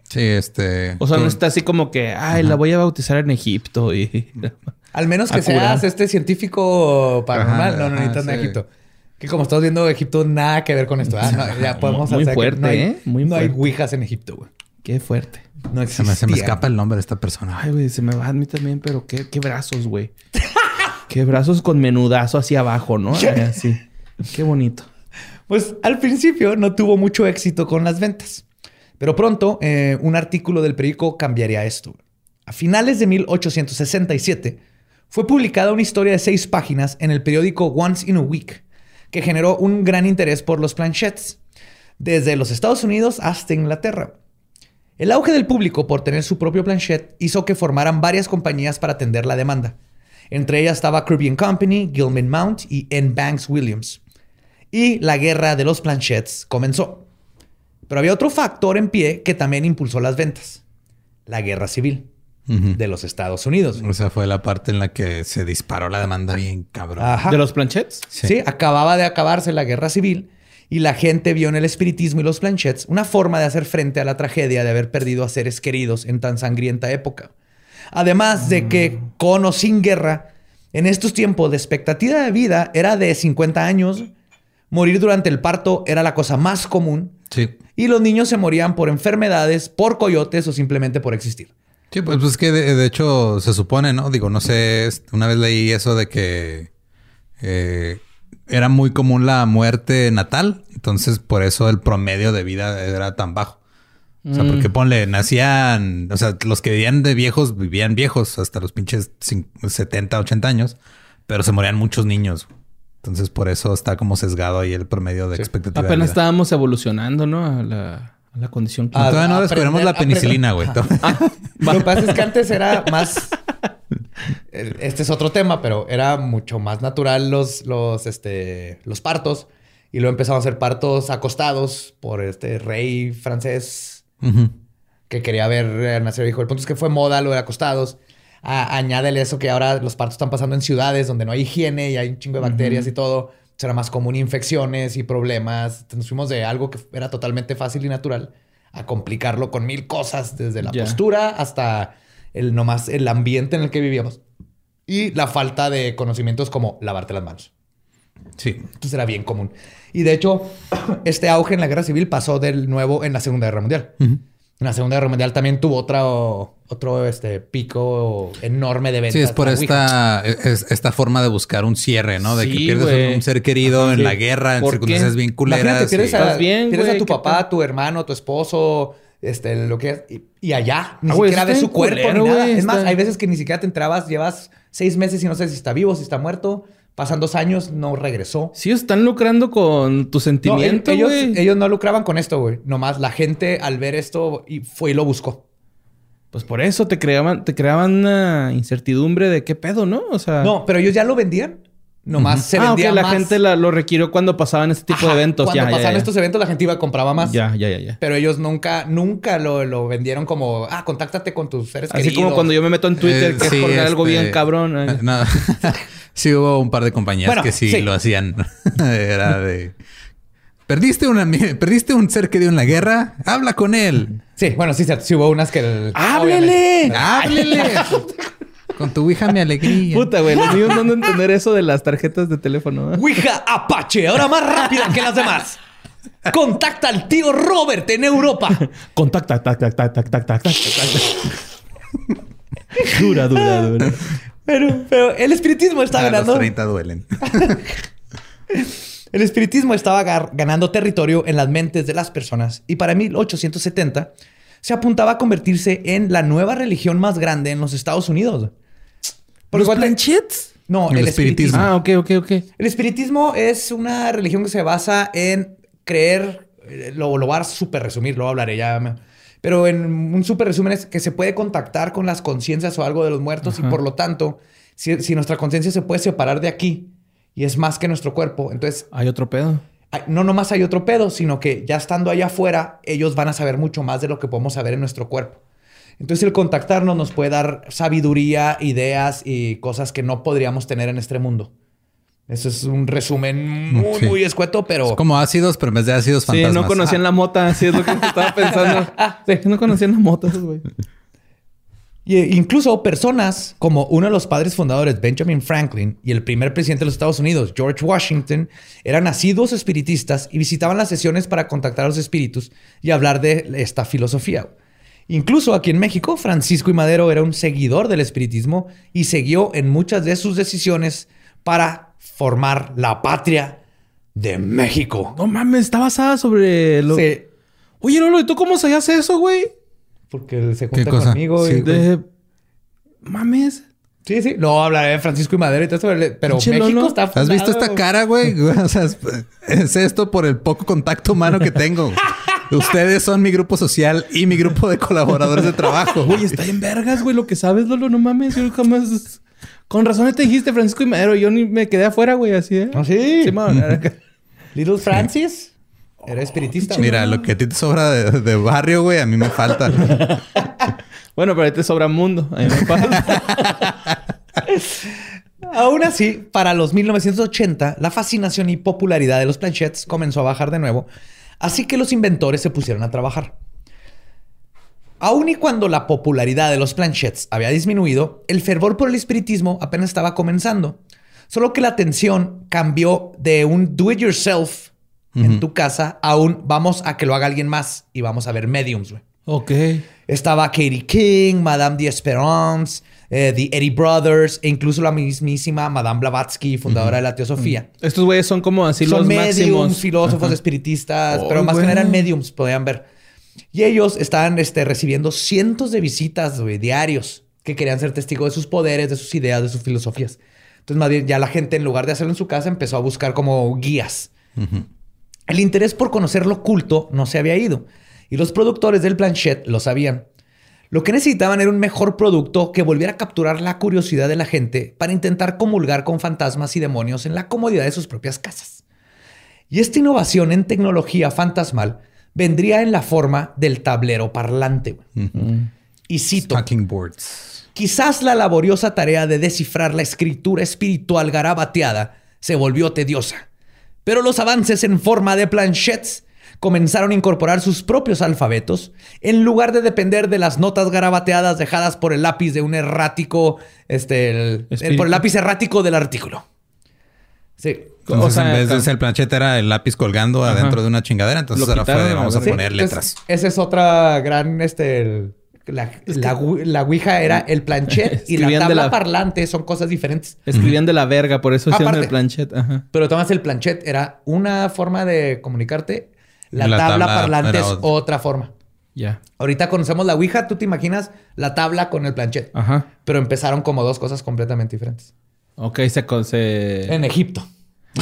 Speaker 1: Sí, este.
Speaker 3: O sea, no está así como que, ay, la voy a bautizar en Egipto y.
Speaker 2: Al menos que seas este científico paranormal. no, no necesitas en Egipto. Que como estamos viendo, Egipto nada que ver con esto. ¿ah? ya podemos
Speaker 3: Muy fuerte, no hay, ¿eh? Muy
Speaker 2: no hay ouijas en Egipto, güey.
Speaker 3: Qué fuerte.
Speaker 1: No se, me, se me, escapa el nombre de esta persona.
Speaker 3: Ay, güey, se me va a mí también, pero qué, qué brazos, güey. qué brazos con menudazo hacia abajo, ¿no? Así. Qué bonito.
Speaker 2: Pues al principio no tuvo mucho éxito con las ventas. Pero pronto eh, un artículo del periódico cambiaría esto. A finales de 1867 fue publicada una historia de seis páginas en el periódico Once in a Week que generó un gran interés por los planchets, desde los Estados Unidos hasta Inglaterra. El auge del público por tener su propio planchet hizo que formaran varias compañías para atender la demanda. Entre ellas estaba Caribbean Company, Gilman Mount y N. Banks Williams. Y la guerra de los planchets comenzó. Pero había otro factor en pie que también impulsó las ventas. La guerra civil de los Estados Unidos.
Speaker 1: O sea, fue la parte en la que se disparó la demanda bien cabrón.
Speaker 3: ¿De los planchets?
Speaker 2: Sí. acababa de acabarse la guerra civil y la gente vio en el espiritismo y los planchets una forma de hacer frente a la tragedia de haber perdido a seres queridos en tan sangrienta época. Además de que, con o sin guerra, en estos tiempos de expectativa de vida era de 50 años, morir durante el parto era la cosa más común.
Speaker 1: Sí.
Speaker 2: Y los niños se morían por enfermedades, por coyotes o simplemente por existir.
Speaker 1: Sí, pues, pues que de, hecho se supone, ¿no? Digo, no sé, una vez leí eso de que eh, era muy común la muerte natal, entonces por eso el promedio de vida era tan bajo. O sea, porque mm. ponle, nacían, o sea, los que vivían de viejos vivían viejos hasta los pinches 70, 80 años, pero se morían muchos niños. Entonces por eso está como sesgado ahí el promedio de expectativa.
Speaker 3: Apenas estábamos evolucionando, ¿no? A la la condición
Speaker 1: que... todavía no descubrimos la penicilina, güey.
Speaker 2: Ah, lo que pasa es que antes era más... Este es otro tema, pero era mucho más natural los, los, este, los partos. Y luego empezamos a hacer partos acostados por este rey francés que quería ver nacer hijo. El punto es que fue moda lo de acostados. añádele eso que ahora los partos están pasando en ciudades donde no hay higiene y hay un chingo de bacterias y todo será más común infecciones y problemas. Nos fuimos de algo que era totalmente fácil y natural a complicarlo con mil cosas, desde la postura hasta el nomás el ambiente en el que vivíamos. Y la falta de conocimientos como lavarte las manos.
Speaker 1: Sí.
Speaker 2: Entonces era bien común. Y de hecho, este auge en la guerra civil pasó del nuevo en la Segunda Guerra Mundial. En la Segunda Guerra Mundial también tuvo otro, otro este, pico enorme de ventas.
Speaker 1: Sí, es por esta, esta forma de buscar un cierre, ¿no? De que pierdes un ser querido en la guerra, en circunstancias bien culeras.
Speaker 2: Pierdes, a, bien, pierdes a tu papá, tu hermano, tu esposo, este, lo que es. Y, allá, ni ah, siquiera ves su cuerpo ni nada. es más, hay veces que ni siquiera te entrabas, llevas seis meses y no sé si está vivo, si está muerto. Pasan dos años, no regresó.
Speaker 3: Sí, están lucrando con tu sentimiento,
Speaker 2: ellos, ellos, no lucraban con esto, güey. Nomás la gente al ver esto y fue y lo buscó.
Speaker 3: Pues por eso te creaban, te creaban una incertidumbre de qué pedo, ¿no? O sea.
Speaker 2: No, pero ellos ya lo vendían. Nomás se vendía
Speaker 3: ah, la gente lo requirió cuando pasaban este tipo de eventos.
Speaker 2: Cuando pasaban estos eventos, la gente iba a compraba más.
Speaker 3: Ya, ya, ya, ya.
Speaker 2: Pero ellos nunca, nunca lo, vendieron como, ah, contáctate con tus seres
Speaker 3: Así como cuando yo me meto en Twitter, eh, que es por algo bien este, cabrón.
Speaker 1: No. Sí, hubo un par de compañías que sí, lo hacían. Era de. ¿Perdiste, una, ¿Perdiste un ser querido en la guerra? Habla con él.
Speaker 2: Sí, bueno, sí, sí hubo unas que...
Speaker 1: ¡Háblele! ¡Háblele! Con tu Ouija mi alegría.
Speaker 3: Puta, güey. Los niños no van entender eso de las tarjetas de teléfono.
Speaker 2: ¿eh? Ouija Apache. Ahora más rápida que las demás. Contacta al tío Robert en Europa.
Speaker 3: Contacta, tac, tac, tac, tac, tac, tac, tac. Dura, dura, dura.
Speaker 2: Pero, pero el espiritismo estaba ah, ganando.
Speaker 1: Los 30 duelen.
Speaker 2: el espiritismo estaba ganando territorio en las mentes de las personas y para 1870 se apuntaba a convertirse en la nueva religión más grande en los Estados Unidos.
Speaker 3: ¿Por ¿Los planchets?
Speaker 2: No, el, espiritismo.
Speaker 3: Ah, ok, ok, ok.
Speaker 2: El espiritismo es una religión que se basa en creer, eh, lo, lo voy a súper resumir, lo hablaré ya pero en un súper resumen es que se puede contactar con las conciencias o algo de los muertos y por lo tanto, si, nuestra conciencia se puede separar de aquí y es más que nuestro cuerpo, entonces...
Speaker 3: Hay otro pedo.
Speaker 2: no nomás hay otro pedo, sino que ya estando allá afuera, ellos van a saber mucho más de lo que podemos saber en nuestro cuerpo. Entonces el contactarnos nos puede dar sabiduría, ideas y cosas que no podríamos tener en este mundo. Eso es un resumen muy, muy escueto, pero.
Speaker 1: Es como ácidos, pero en vez de ácidos fantasmas.
Speaker 3: Sí, no conocían la mota, así es lo que estaba pensando. sí, no conocían la mota, güey.
Speaker 2: Y eh, incluso personas como uno de los padres fundadores, Benjamin Franklin, y el primer presidente de los Estados Unidos, George Washington, eran nacidos espiritistas y visitaban las sesiones para contactar a los espíritus y hablar de esta filosofía. Incluso aquí en México, Francisco y Madero era un seguidor del espiritismo y siguió en muchas de sus decisiones para formar la patria de México.
Speaker 3: No mames, está basada sobre lo. Sí. Oye, Lolo, ¿y tú cómo se hace eso, güey?
Speaker 2: Porque se junta conmigo. Sí, de...
Speaker 3: Mames.
Speaker 2: Sí, sí. No, hablaré de Francisco y Madero y todo eso, pero México está
Speaker 1: ¿Has visto esta cara, güey? O sea, es, esto por el poco contacto humano que tengo. Ustedes son mi grupo social y mi grupo de colaboradores de trabajo.
Speaker 3: Güey, está en vergas, güey, lo que sabes, Lolo, no mames. Yo jamás... Con razón te dijiste Francisco y Madero. Yo ni me quedé afuera, güey, así, ¿eh?
Speaker 2: ¿Ah, sí?
Speaker 3: Simón.
Speaker 2: Little Francis. Era espiritista.
Speaker 1: Mira, lo que a ti te sobra de, de barrio, güey, a mí me falta.
Speaker 3: bueno, pero ahí te sobra mundo. A mí me pasa.
Speaker 2: Aún así, para los 1980, la fascinación y popularidad de los planchettes comenzó a bajar de nuevo, así que los inventores se pusieron a trabajar. Aún y cuando la popularidad de los planchettes había disminuido, el fervor por el espiritismo apenas estaba comenzando. Solo que la atención cambió de un do it yourself en tu casa a un vamos a que lo haga alguien más y vamos a ver mediums, güey.
Speaker 3: ok.
Speaker 2: Estaba Katie King, Madame d'Esperance, eh, The Eddie Brothers e incluso la mismísima Madame Blavatsky, fundadora de la Teosofía.
Speaker 3: Estos güeyes son como así
Speaker 2: Son
Speaker 3: los
Speaker 2: mediums,
Speaker 3: máximos.
Speaker 2: filósofos, espiritistas,
Speaker 3: Oh,
Speaker 2: pero más que
Speaker 3: güey.
Speaker 2: nada eran mediums, podían ver. Y ellos estaban este, recibiendo cientos de visitas güey, diarios que querían ser testigos de sus poderes, de sus ideas, de sus filosofías. Entonces, más bien, ya la gente, en lugar de hacerlo en su casa, empezó a buscar como guías. El interés por conocer lo oculto no se había ido y los productores del planchet lo sabían. Lo que necesitaban era un mejor producto que volviera a capturar la curiosidad de la gente para intentar comulgar con fantasmas y demonios en la comodidad de sus propias casas. Y esta innovación en tecnología fantasmal vendría en la forma del tablero parlante. Y cito,
Speaker 1: boards.
Speaker 2: quizás la laboriosa tarea de descifrar la escritura espiritual garabateada se volvió tediosa, pero los avances en forma de planchettes comenzaron a incorporar sus propios alfabetos en lugar de depender de las notas garabateadas dejadas por el lápiz de un errático, este, el- el-
Speaker 3: Espíritu.
Speaker 2: por el lápiz errático del artículo. Sí.
Speaker 1: Entonces,
Speaker 3: O sea,
Speaker 1: en vez de ser el planchete, era el lápiz colgando
Speaker 3: Ajá.
Speaker 1: adentro de una chingadera. Entonces
Speaker 3: Lo
Speaker 1: ahora fue de, vamos a poner
Speaker 2: entonces,
Speaker 1: letras.
Speaker 2: Esa es otra gran, este, el- la, la, la ouija era el planchet y la tabla
Speaker 3: la-
Speaker 2: parlante son cosas diferentes.
Speaker 3: Escribían de la verga, por eso hicieron
Speaker 2: Aparte.
Speaker 3: el planchet. Ajá.
Speaker 2: Pero tomas el planchet, era una forma de comunicarte. La,
Speaker 1: La
Speaker 2: tabla,
Speaker 1: tabla
Speaker 2: parlante es
Speaker 1: otra.
Speaker 2: otra forma.
Speaker 3: Ya.
Speaker 2: Ahorita conocemos la ouija, tú te imaginas la tabla con el planchet.
Speaker 3: Ajá.
Speaker 2: Pero empezaron como dos cosas completamente diferentes.
Speaker 3: Ok, se... se...
Speaker 2: En Egipto.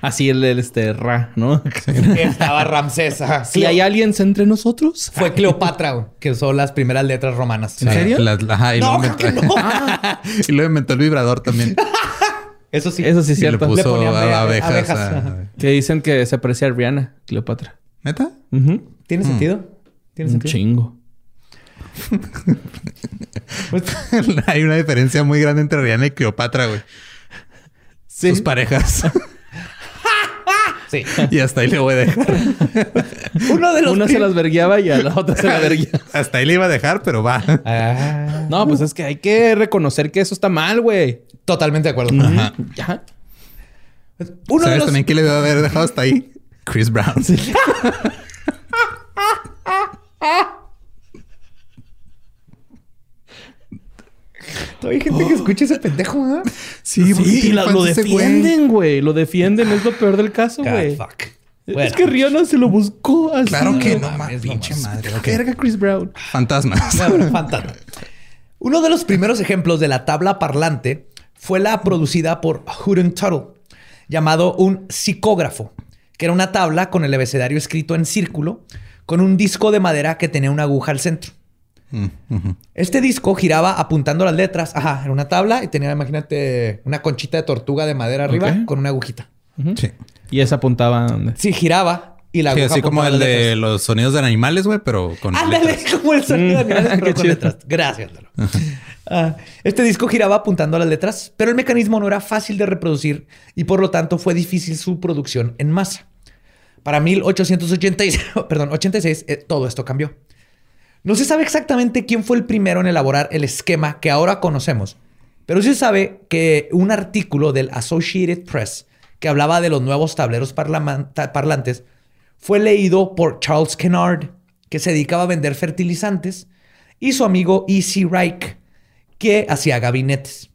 Speaker 3: Así el, el, este Ra, ¿no?
Speaker 2: Estaba Ramsés. ajá.
Speaker 3: Si hay aliens entre nosotros.
Speaker 2: Fue Cleopatra, que usó las primeras letras romanas.
Speaker 3: ¿En serio?
Speaker 1: La- la- ajá, y,
Speaker 2: No,
Speaker 1: luego inventó,
Speaker 2: que no.
Speaker 1: y luego inventó el vibrador también.
Speaker 2: Eso sí.
Speaker 3: Eso sí es
Speaker 1: y le
Speaker 3: cierto.
Speaker 1: puso
Speaker 2: ponían
Speaker 1: a-
Speaker 2: abe-
Speaker 1: abejas.
Speaker 2: abejas.
Speaker 1: a-
Speaker 3: Que dicen que se parecía a Rihanna, Cleopatra.
Speaker 1: ¿Neta?
Speaker 2: ¿Tiene sentido? ¿Tiene
Speaker 3: Un
Speaker 2: sentido?
Speaker 3: chingo.
Speaker 1: Hay una diferencia muy grande entre Rihanna y Cleopatra, güey. Sus parejas.
Speaker 2: Sí.
Speaker 1: y hasta ahí le voy a dejar.
Speaker 2: Uno de los
Speaker 3: Una se las verguiaba y a la otra se la verguiaba.
Speaker 1: hasta ahí le iba a dejar, pero va.
Speaker 2: Ah,
Speaker 3: No, pues es que hay que reconocer que eso está mal, güey.
Speaker 2: Totalmente de acuerdo.
Speaker 1: Ajá.
Speaker 3: Ya.
Speaker 2: Uno de
Speaker 1: ¿Sabes
Speaker 2: los...
Speaker 1: también quién le debe haber dejado hasta ahí? Chris Brown.
Speaker 2: Hay gente que escucha ese pendejo, ¿eh?
Speaker 1: Sí,
Speaker 3: Sí, y la- lo defienden, güey. Lo defienden. Es lo peor del caso, güey.
Speaker 2: fuck.
Speaker 3: Es que Rihanna se lo buscó así.
Speaker 1: Claro que no,
Speaker 2: mames,
Speaker 1: pinche madre. ok.
Speaker 3: Verga Chris Brown.
Speaker 1: Fantasmas.
Speaker 2: No, bueno, fantasma. Uno de los primeros ejemplos de la tabla parlante fue la producida por Houghton Tuttle, llamado un psicógrafo, que era una tabla con el abecedario escrito en círculo, con un disco de madera que tenía una aguja al centro.
Speaker 1: Mm.
Speaker 2: Este disco giraba apuntando las letras. Ajá, era una tabla y tenía, imagínate, una conchita de tortuga de madera arriba con una agujita.
Speaker 1: Sí.
Speaker 3: Y esa apuntaba a dónde.
Speaker 2: Sí, giraba y la
Speaker 1: Sí,
Speaker 2: aguja
Speaker 1: así como el de
Speaker 2: letras.
Speaker 1: los sonidos de animales, güey, pero con
Speaker 2: Ándale,
Speaker 1: letras.
Speaker 2: como el sonido de
Speaker 3: Mm,
Speaker 2: animales, pero con
Speaker 3: chido.
Speaker 2: letras. Gracias, Lalo. Ah, este disco giraba apuntando a las letras, pero el mecanismo no era fácil de reproducir y por lo tanto fue difícil su producción en masa. Para 1886, perdón, 86, eh, todo esto cambió. No se sabe exactamente quién fue el primero en elaborar el esquema que ahora conocemos, pero se sabe que un artículo del Associated Press que hablaba de los nuevos tableros parlantes fue leído por Charles Kennard, que se dedicaba a vender fertilizantes, y su amigo E.C. Reich, que hacía gabinetes.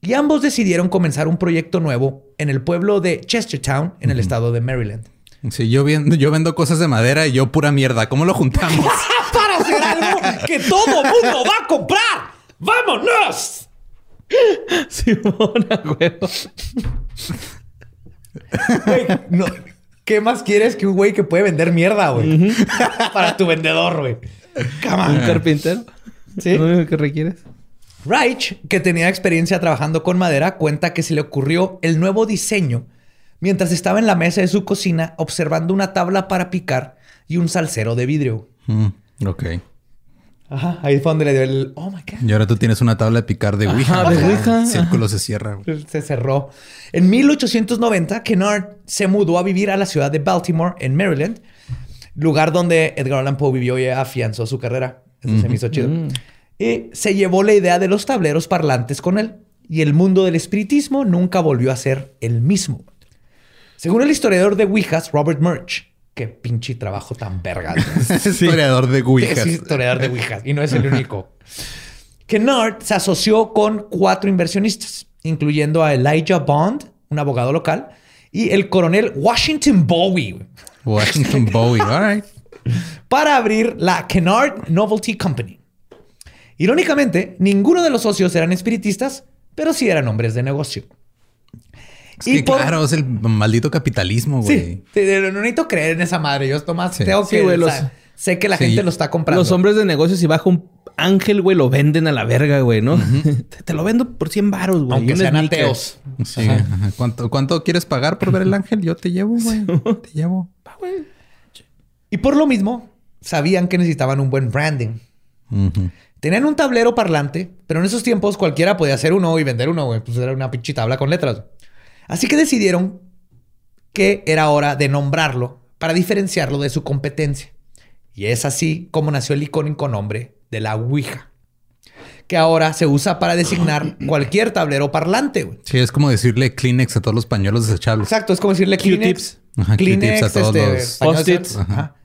Speaker 2: Y ambos decidieron comenzar un proyecto nuevo en el pueblo de Chestertown, en el estado de Maryland.
Speaker 1: Sí, yo, vendo, yo vendo cosas de madera y yo pura mierda. ¿Cómo lo juntamos?
Speaker 2: Para hacer algo que todo mundo va a comprar. ¡Vámonos!
Speaker 3: Simona, güey.
Speaker 2: Güey, no. ¿Qué más quieres que un güey que puede vender mierda, güey? Para tu vendedor, güey. Come on.
Speaker 3: Un carpintero.
Speaker 2: Sí.
Speaker 3: Lo único que requieres.
Speaker 2: Reich, que tenía experiencia trabajando con madera, cuenta que se le ocurrió el nuevo diseño mientras estaba en la mesa de su cocina observando una tabla para picar y un salsero de vidrio.
Speaker 1: Mm, ok.
Speaker 2: Ajá, ahí fue donde le dio el... Oh, my God.
Speaker 1: Y ahora tú tienes una tabla de picar de Ouija.
Speaker 3: de
Speaker 1: güey.
Speaker 3: Ouija.
Speaker 1: El círculo se cierra. güey.
Speaker 2: Se cerró. En 1890, Kennard se mudó a vivir a la ciudad de Baltimore, en Maryland, lugar donde Edgar Allan Poe vivió y afianzó su carrera. Eso se me hizo chido. Y se llevó la idea de los tableros parlantes con él. Y el mundo del espiritismo nunca volvió a ser el mismo. Según el historiador de Ouijas, Robert Murch, qué pinche trabajo tan verga.
Speaker 1: Es historiador de Ouija.
Speaker 2: Es historiador de Ouijas y no es el único. Kennard se asoció con cuatro inversionistas, incluyendo a Elijah Bond, un abogado local, y el coronel Washington Bowie,
Speaker 1: Washington Bowie. All right.
Speaker 2: para abrir la Kennard Novelty Company. Irónicamente, ninguno de los socios eran espiritistas, pero sí eran hombres de negocio.
Speaker 1: Es que
Speaker 2: por-
Speaker 1: claro, es el maldito capitalismo, güey.
Speaker 2: Sí, sí, no necesito creer en esa madre. Yo nomás
Speaker 1: Sí.
Speaker 2: tengo
Speaker 3: Sí,
Speaker 2: que...
Speaker 3: güey, los-
Speaker 2: sé que la
Speaker 1: Sí.
Speaker 2: gente lo está comprando.
Speaker 3: Los hombres de negocios, si baja un ángel, güey, lo venden a la verga, güey, ¿no? te, te lo vendo por 100 varos, güey.
Speaker 2: Aunque
Speaker 3: Un
Speaker 2: sean
Speaker 3: sneaker.
Speaker 2: ateos.
Speaker 1: Sí, ajá. ¿Cuánto, ¿Cuánto quieres pagar por ver el ángel? Yo te llevo, güey. Te llevo.
Speaker 2: Y por lo mismo, sabían que necesitaban un buen branding. Tenían un tablero parlante, pero en esos tiempos cualquiera podía hacer uno y vender uno, güey. Pues era una pinche tabla con letras. Así que decidieron que era hora de nombrarlo para diferenciarlo de su competencia. Y es así como nació el icónico nombre de la Ouija, que ahora se usa para designar cualquier tablero parlante.
Speaker 1: Sí, es como decirle Kleenex a todos los pañuelos desechables.
Speaker 2: Exacto, es como decirle Kleenex.
Speaker 1: Ajá,
Speaker 2: Kleenex,
Speaker 1: a todos
Speaker 2: este,
Speaker 1: los-
Speaker 3: Post-its.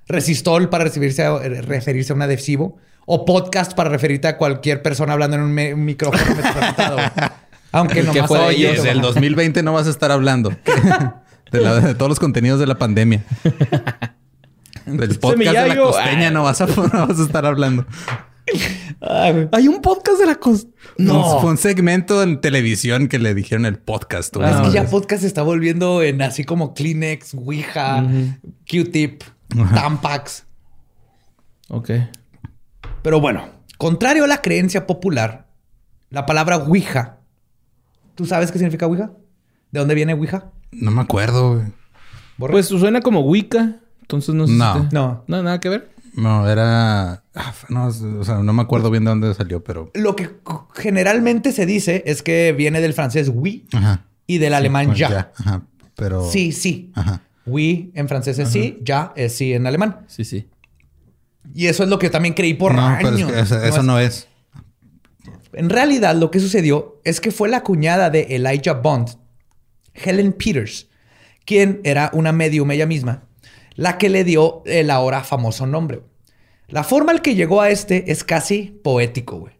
Speaker 2: Resistol para referirse a, referirse a un adhesivo. O podcast para referirte a cualquier persona hablando en un, un micrófono. Aunque
Speaker 3: El que
Speaker 2: nomás
Speaker 3: fue ellos,
Speaker 2: güey.
Speaker 1: del 2020 no vas a estar hablando. De, la- de todos los contenidos de la pandemia. Del podcast de la costeña
Speaker 3: ah.
Speaker 1: no vas, a, no vas a estar hablando.
Speaker 2: Ay, güey.
Speaker 3: Hay un podcast de la costa.
Speaker 1: No. Fue un segmento en televisión que le dijeron el podcast. güey.
Speaker 2: Es que
Speaker 3: Ah,
Speaker 2: ya podcast se está volviendo en así como Kleenex, Ouija, Q-Tip,
Speaker 1: Ajá.
Speaker 2: Tampax.
Speaker 3: Ok.
Speaker 2: Pero bueno, contrario a la creencia popular, la palabra Ouija. ¿Tú sabes qué significa Ouija? ¿De dónde viene Ouija?
Speaker 1: No me acuerdo. güey.
Speaker 2: Borre.
Speaker 3: Pues suena como Wicca. Entonces no sé.
Speaker 1: No.
Speaker 3: si te-
Speaker 2: No.
Speaker 3: No, nada que ver.
Speaker 1: No, era... ah, no, o sea, no me acuerdo bien de dónde salió, pero...
Speaker 2: Lo que generalmente se dice es que viene del francés oui
Speaker 1: Ajá.
Speaker 2: y del alemán
Speaker 1: Pues
Speaker 2: ya.
Speaker 1: Ajá. Pero...
Speaker 2: Sí, sí.
Speaker 1: Ajá.
Speaker 2: Oui en francés es sí, ya es sí en alemán.
Speaker 3: Sí, sí.
Speaker 2: Y eso es lo que también creí por
Speaker 1: no, pero
Speaker 2: años.
Speaker 1: es que eso, eso
Speaker 2: es-
Speaker 1: no es.
Speaker 2: En realidad, lo que sucedió es que fue la cuñada de Elijah Bond, Helen Peters, quien era una medium ella misma, la que le dio el ahora famoso nombre. La forma al que llegó a este es casi poético, güey.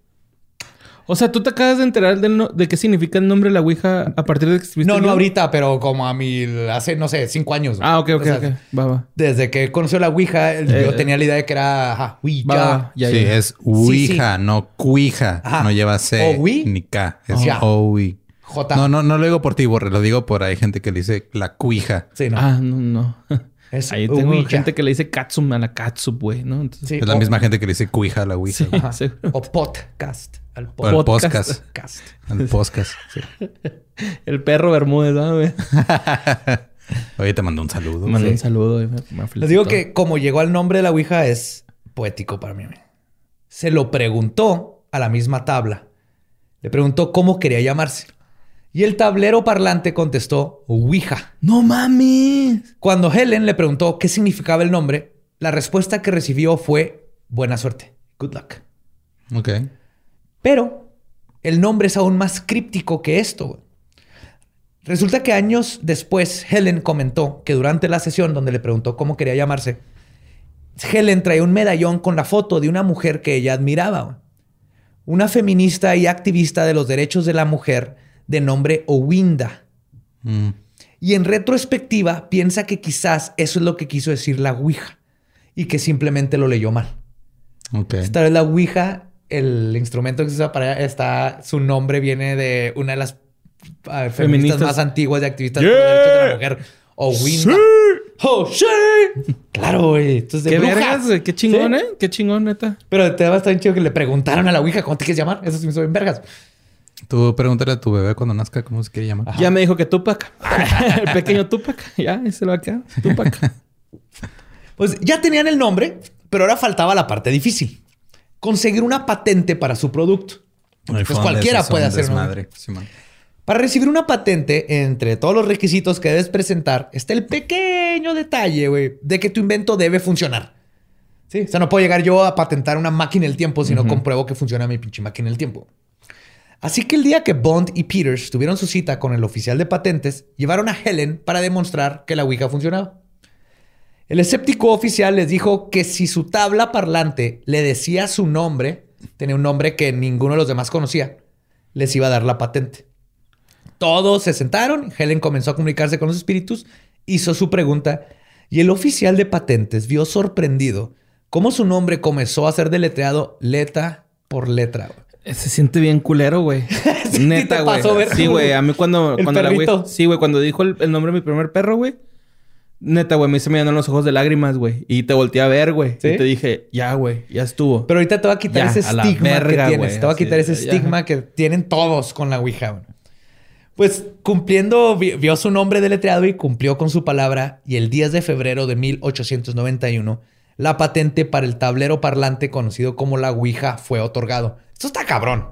Speaker 3: O sea, tú te acabas de enterar del no- de qué significa el nombre de la Ouija a partir de que escribiste
Speaker 2: No, no
Speaker 3: libro?
Speaker 2: ahorita, pero como a mi, hace, no sé, cinco años.
Speaker 3: Ah, ok, ok,
Speaker 2: O sea,
Speaker 3: ok. Va, va.
Speaker 2: Desde que conoció la Ouija, yo
Speaker 3: Eh,
Speaker 2: tenía la idea de que era, ajá, Ouija.
Speaker 3: Va, va, ya,
Speaker 1: sí,
Speaker 3: ya.
Speaker 1: es Ouija, no cuija.
Speaker 2: Ajá.
Speaker 1: No lleva C ni K. Es. Owi.
Speaker 2: J.
Speaker 1: No, no, no lo digo por ti, Borre. Lo digo por hay gente que le dice la cuija.
Speaker 2: Sí, no.
Speaker 3: Ah, no, no.
Speaker 2: Es
Speaker 3: Ahí tengo
Speaker 2: Ouija.
Speaker 3: gente que le dice Katsum a la Katsup, güey, ¿no? Entonces,
Speaker 2: Sí,
Speaker 1: Es la
Speaker 2: o-
Speaker 1: misma gente que le dice cuija a la Ouija.
Speaker 3: Sí.
Speaker 2: O podcast. Al
Speaker 1: O el
Speaker 3: Podcast.
Speaker 1: podcast.
Speaker 2: podcast.
Speaker 1: El
Speaker 3: perro Bermúdez, ¿no, güey?
Speaker 1: Oye, te mandó un saludo.
Speaker 3: Manda
Speaker 2: Sí.
Speaker 3: un saludo. güey. Me
Speaker 2: Les digo que como llegó al nombre de la Ouija es poético para mí. Se lo preguntó a la misma tabla. Le preguntó cómo quería llamarse. Y el tablero parlante contestó Ouija.
Speaker 3: ¡No mames!
Speaker 2: Cuando Helen le preguntó qué significaba el nombre, la respuesta que recibió fue buena suerte. Good luck.
Speaker 1: Ok.
Speaker 2: Pero el nombre es aún más críptico que esto. Resulta que años después Helen comentó que durante la sesión donde le preguntó cómo quería llamarse, Helen traía un medallón con la foto de una mujer que ella admiraba. Una feminista y activista de los derechos de la mujer de nombre Owinda.
Speaker 1: Mm.
Speaker 2: Y en retrospectiva piensa que quizás eso es lo que quiso decir la Ouija y que simplemente lo leyó mal.
Speaker 1: Ok.
Speaker 2: Esta vez la Ouija, el instrumento que se usa para ella, está, su nombre viene de una de las ah, feministas,
Speaker 3: Feministas.
Speaker 2: más antiguas y activistas por los derechos de la mujer, Owinda. ¡Oh, sí! Claro, güey. Esto es de
Speaker 3: Qué vergas, güey. Qué chingón,
Speaker 2: ¿Sí?
Speaker 3: ¿eh? Qué chingón, neta.
Speaker 2: Pero te va a estar bien chido que le preguntaron a la Ouija cómo te quieres llamar. Eso sí me hizo bien vergas.
Speaker 1: Tú pregúntale a tu bebé cuando nazca cómo se quiere llamar.
Speaker 3: Ya me dijo que Tupac. el pequeño Tupac. Ya, se lo va a quedar. Tupac.
Speaker 2: Pues ya tenían el nombre, pero ahora faltaba la parte difícil. Conseguir una patente para su producto. Pues cualquiera puede hacer,
Speaker 1: desmadre. Simón.
Speaker 2: Para recibir una patente, entre todos los requisitos que debes presentar, está el pequeño detalle, güey, de que tu invento debe funcionar. Sí, o sea, no puedo llegar yo a patentar una máquina del tiempo si no compruebo que funciona mi pinche máquina del tiempo. Así que el día que Bond y Peters tuvieron su cita con el oficial de patentes, llevaron a Helen para demostrar que la Ouija funcionaba. El escéptico oficial les dijo que si su tabla parlante le decía su nombre, tenía un nombre que ninguno de los demás conocía, les iba a dar la patente. Todos se sentaron, Helen comenzó a comunicarse con los espíritus, hizo su pregunta y el oficial de patentes vio sorprendido cómo su nombre comenzó a ser deletreado letra por letra.
Speaker 3: Se siente bien culero, güey.
Speaker 2: Sí,
Speaker 3: Neta, güey. Sí, güey. A mí cuando, cuando la güey. Sí, güey. Cuando dijo el, el nombre de mi primer perro, güey. Neta, güey. Me se me llenaron los ojos de lágrimas, güey. Y te volteé a ver, güey.
Speaker 2: ¿Sí?
Speaker 3: Y te dije, ya, güey. Ya estuvo.
Speaker 2: Pero ahorita te va a quitar
Speaker 3: Ya,
Speaker 2: ese estigma
Speaker 3: verga,
Speaker 2: que tienes. te va a quitar ese
Speaker 3: ya.
Speaker 2: estigma que tienen todos con la Ouija. güey. Pues cumpliendo, vi- vio su nombre deletreado y cumplió con su palabra. Y el 10 de febrero de 1891, la patente para el tablero parlante conocido como la Ouija fue otorgado. Esto está cabrón.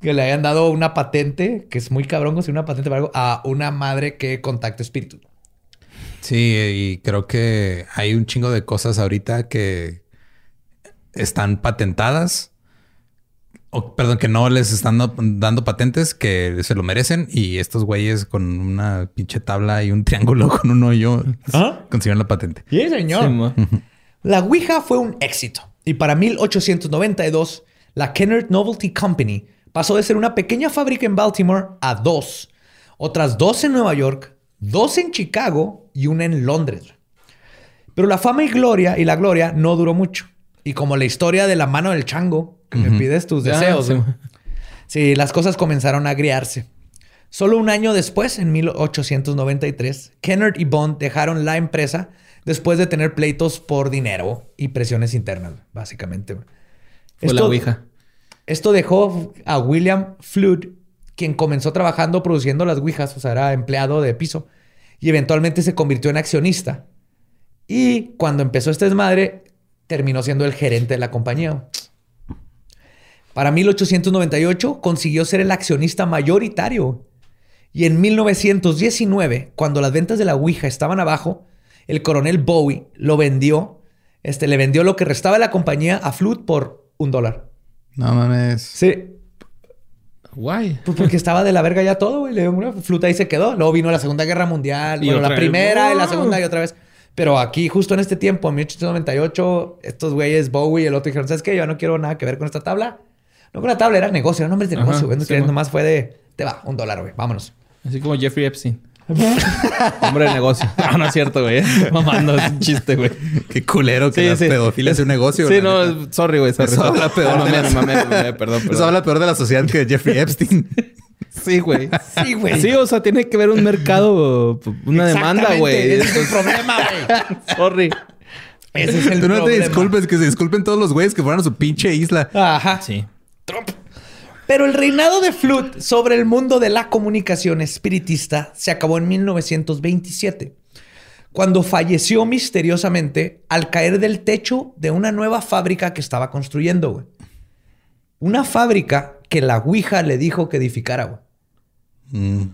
Speaker 2: Que le hayan dado una patente, que es muy cabrón conseguir una patente para algo, a una madre que contacta espíritus.
Speaker 1: Sí, y creo que hay un chingo de cosas ahorita que están patentadas. O, perdón, que no les están do- dando patentes que se lo merecen. Y estos güeyes con una pinche tabla y un triángulo con un hoyo
Speaker 2: ¿Ah?
Speaker 1: consiguieron la patente.
Speaker 2: Sí, señor.
Speaker 3: Sí.
Speaker 2: La Ouija fue un éxito y para 1892 la Kennard Novelty Company pasó de ser una pequeña fábrica en Baltimore a dos, otras dos en Nueva York, dos en Chicago y una en Londres. Pero la fama y gloria y la gloria no duró mucho. Y como la historia de la mano del chango, que me pides tus deseos.
Speaker 3: Sí,
Speaker 2: las cosas comenzaron a agriarse. Solo un año después, en 1893, Kennard y Bond dejaron la empresa después de tener pleitos por dinero y presiones internas, básicamente.
Speaker 3: Fue la Ouija.
Speaker 2: Esto dejó a William Flood, quien comenzó trabajando produciendo las Ouijas, o sea, era empleado de piso, y eventualmente se convirtió en accionista. Y cuando empezó este desmadre, terminó siendo el gerente de la compañía. Para 1898 consiguió ser el accionista mayoritario. Y en 1919, cuando las ventas de la Ouija estaban abajo, el coronel Bowie lo vendió, este, le vendió lo que restaba de la compañía a Flood por un dólar.
Speaker 1: No mames.
Speaker 2: Sí,
Speaker 3: Guay.
Speaker 2: pues porque estaba de la verga ya todo, güey. Le dio una fluta y se quedó. Luego vino la Segunda Guerra Mundial,
Speaker 3: Y
Speaker 2: bueno, la
Speaker 3: vez.
Speaker 2: primera y la segunda y otra vez. Pero aquí, justo en este tiempo, en 1898, estos güeyes, Bowie y el otro, dijeron: ¿Sabes qué? Yo no quiero nada que ver con esta tabla. No con la tabla, era negocio, eran nombres de
Speaker 3: Ajá,
Speaker 2: negocio. güey.
Speaker 3: sí,
Speaker 2: nomás fue de: Te va, un dólar, güey, vámonos.
Speaker 3: Así como Jeffrey Epstein. Hombre de negocio. No, no es cierto, güey. Mamando, es un chiste, güey.
Speaker 1: Qué culero que
Speaker 3: Sí,
Speaker 1: la
Speaker 3: sí.
Speaker 1: pedofilia es un negocio.
Speaker 3: Sí, no,
Speaker 1: neta.
Speaker 3: sorry, güey. Sorry.
Speaker 1: Eso habla peor
Speaker 3: Mamé,
Speaker 1: de la-
Speaker 3: mamé, mamé, perdón, perdón.
Speaker 1: Eso habla peor de la sociedad que Jeffrey Epstein.
Speaker 3: Sí, güey.
Speaker 2: Sí, güey.
Speaker 3: Sí, o sea, tiene que haber un mercado, una demanda, güey.
Speaker 2: Ese es el problema, güey.
Speaker 3: Sorry.
Speaker 2: Ese es el
Speaker 1: Tú no
Speaker 2: problema.
Speaker 1: te disculpes, que se disculpen todos los güeyes que fueron a su pinche isla.
Speaker 2: Ajá.
Speaker 3: Sí.
Speaker 2: Pero el reinado de Flood sobre el mundo de la comunicación espiritista se acabó en 1927, cuando falleció misteriosamente al caer del techo de una nueva fábrica que estaba construyendo. güey. Una fábrica que la Ouija le dijo que edificara. güey.
Speaker 1: Mm.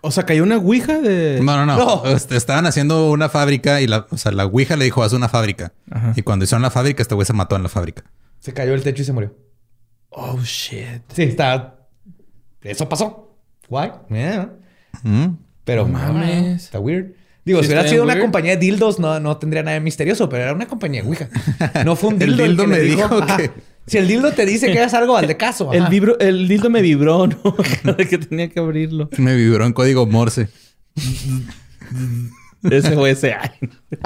Speaker 3: O sea, cayó una ouija de...
Speaker 1: No, no, no.
Speaker 2: No.
Speaker 1: Este, estaban haciendo una fábrica y la, o sea, la Ouija le dijo, haz una fábrica.
Speaker 3: Ajá.
Speaker 1: Y cuando hicieron la fábrica, este güey se mató en la fábrica.
Speaker 2: Se cayó el techo y se murió.
Speaker 3: Oh, shit.
Speaker 2: Sí, está. Eso pasó. Guay. Yeah.
Speaker 1: Mm.
Speaker 2: Pero
Speaker 3: No mames.
Speaker 2: Está weird. Digo,
Speaker 3: Sí,
Speaker 2: si hubiera sido una compañía de dildos, no, no tendría nada de misterioso, pero era una compañía de Ouija. No fue un
Speaker 1: El
Speaker 2: dildo.
Speaker 1: dildo
Speaker 2: que le
Speaker 1: me dijo que-
Speaker 2: Si el dildo te dice que hagas algo, al de caso.
Speaker 3: El, vibro, el dildo me vibró, ¿no? Que tenía que abrirlo.
Speaker 1: Me vibró en código Morse.
Speaker 3: Ese fue ese.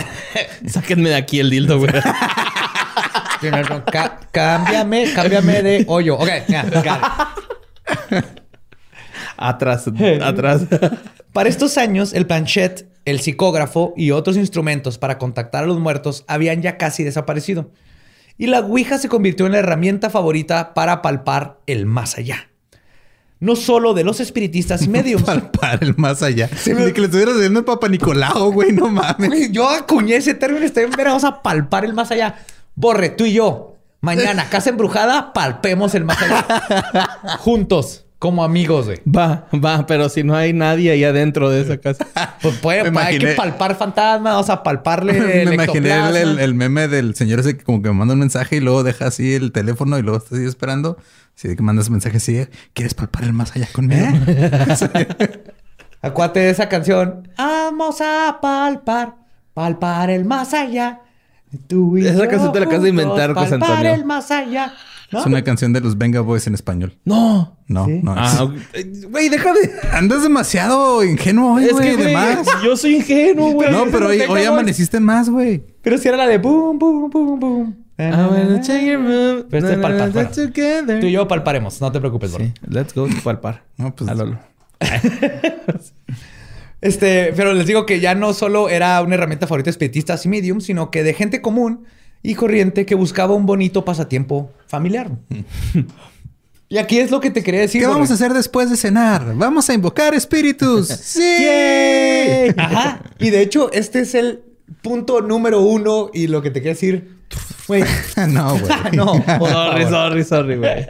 Speaker 3: Sáquenme de aquí el dildo, güey.
Speaker 2: No, no, ca- cámbiame, cámbiame de hoyo. Ok, ya, got it.
Speaker 3: Atrás, atrás.
Speaker 2: Para estos años, el planchette, el psicógrafo y otros instrumentos para contactar a los muertos habían ya casi desaparecido. Y la Ouija se convirtió en la herramienta favorita para palpar el más allá. No solo de los espiritistas y medios.
Speaker 1: palpar el más allá. Sí, que le estuvieras diciendo el Papa Nicolau, güey, no mames.
Speaker 2: Yo acuñé ese término, estoy en vamos a palpar el más allá. Borre, tú y yo, mañana, casa embrujada, palpemos el más allá. Juntos. Como amigos, güey.
Speaker 3: Va, va, pero si no hay nadie ahí adentro de esa casa.
Speaker 2: Pues puede, hay que palpar fantasmas, o sea, palparle.
Speaker 1: Me imaginé el, meme del señor ese que como que me manda un mensaje y luego deja así el teléfono y luego está así esperando. Así de que mandas mensaje así, ¿quieres palpar el más allá conmigo?
Speaker 2: ¿Eh? Acuate de esa canción. Vamos a palpar, palpar el más allá.
Speaker 3: Tú y esa canción te la acabas de inventar, José Antonio. Palpar
Speaker 2: el más allá.
Speaker 1: Es una canción de los Venga Boys en español.
Speaker 3: No.
Speaker 1: No, no.
Speaker 3: Ah, güey, deja de.
Speaker 1: Andas demasiado ingenuo hoy, güey. De más.
Speaker 3: Yo soy ingenuo, güey.
Speaker 1: No, pero hoy, hoy amaneciste más, güey.
Speaker 2: Pero si era la de boom, boom, boom, boom. I wanna take your move. Pero este palpar. Tú y yo palparemos. No te preocupes,
Speaker 3: sí. Let's go palpar.
Speaker 1: No, pues.
Speaker 2: este, pero les digo que ya no solo era una herramienta favorita de espiritistas y medium, sino que de gente común y corriente que buscaba un bonito pasatiempo familiar. y aquí es lo que te quería decir.
Speaker 1: ¿Qué vamos a hacer después de cenar? Vamos a invocar espíritus. ¡Sí!
Speaker 2: Ajá. Y de hecho, este es el punto número uno y lo que te quiero decir. Güey.
Speaker 1: no, güey.
Speaker 2: no.
Speaker 3: Sorry, sorry, sorry, güey.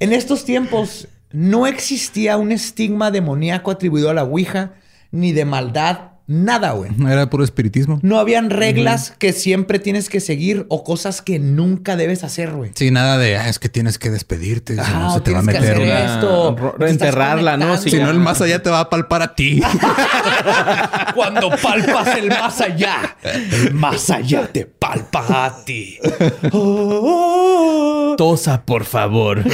Speaker 2: En estos tiempos no existía un estigma demoníaco atribuido a la Ouija, ni de maldad Nada, güey.
Speaker 1: No era puro espiritismo.
Speaker 2: No habían reglas que siempre tienes que seguir o cosas que nunca debes hacer, güey.
Speaker 1: Sí, nada de, ah, es que tienes que despedirte. si no, se te va a meter una...
Speaker 3: esto. Reenterrarla, ¿no?
Speaker 1: si no, el más allá te va a palpar a ti.
Speaker 2: Cuando palpas el más allá, el más allá te palpa a ti.
Speaker 3: Tosa, por favor.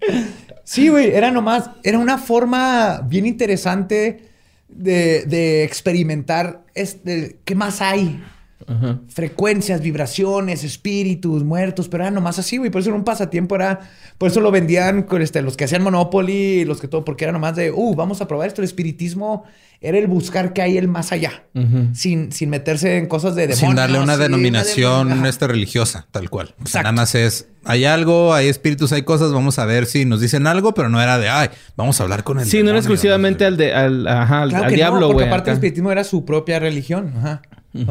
Speaker 2: Sí, güey, era nomás, era una forma bien interesante de, experimentar este, qué más hay. Frecuencias, vibraciones, espíritus, muertos, pero era nomás así, güey. Por eso era un pasatiempo, era. Por eso lo vendían con este, los que hacían Monopoly, los que todo, porque era nomás de, uh, vamos a probar esto. El espiritismo era el buscar qué hay el más allá, sin, sin meterse en cosas de demonios.
Speaker 1: Sin darle una denominación este, religiosa, tal cual. nada más es, hay algo, hay espíritus, hay cosas, vamos a ver si nos dicen algo, pero no era de, ay, vamos a hablar con el
Speaker 3: Sí, no era exclusivamente al, de, al, ajá, al, diablo,
Speaker 2: no, porque aparte el espiritismo era su propia religión, ajá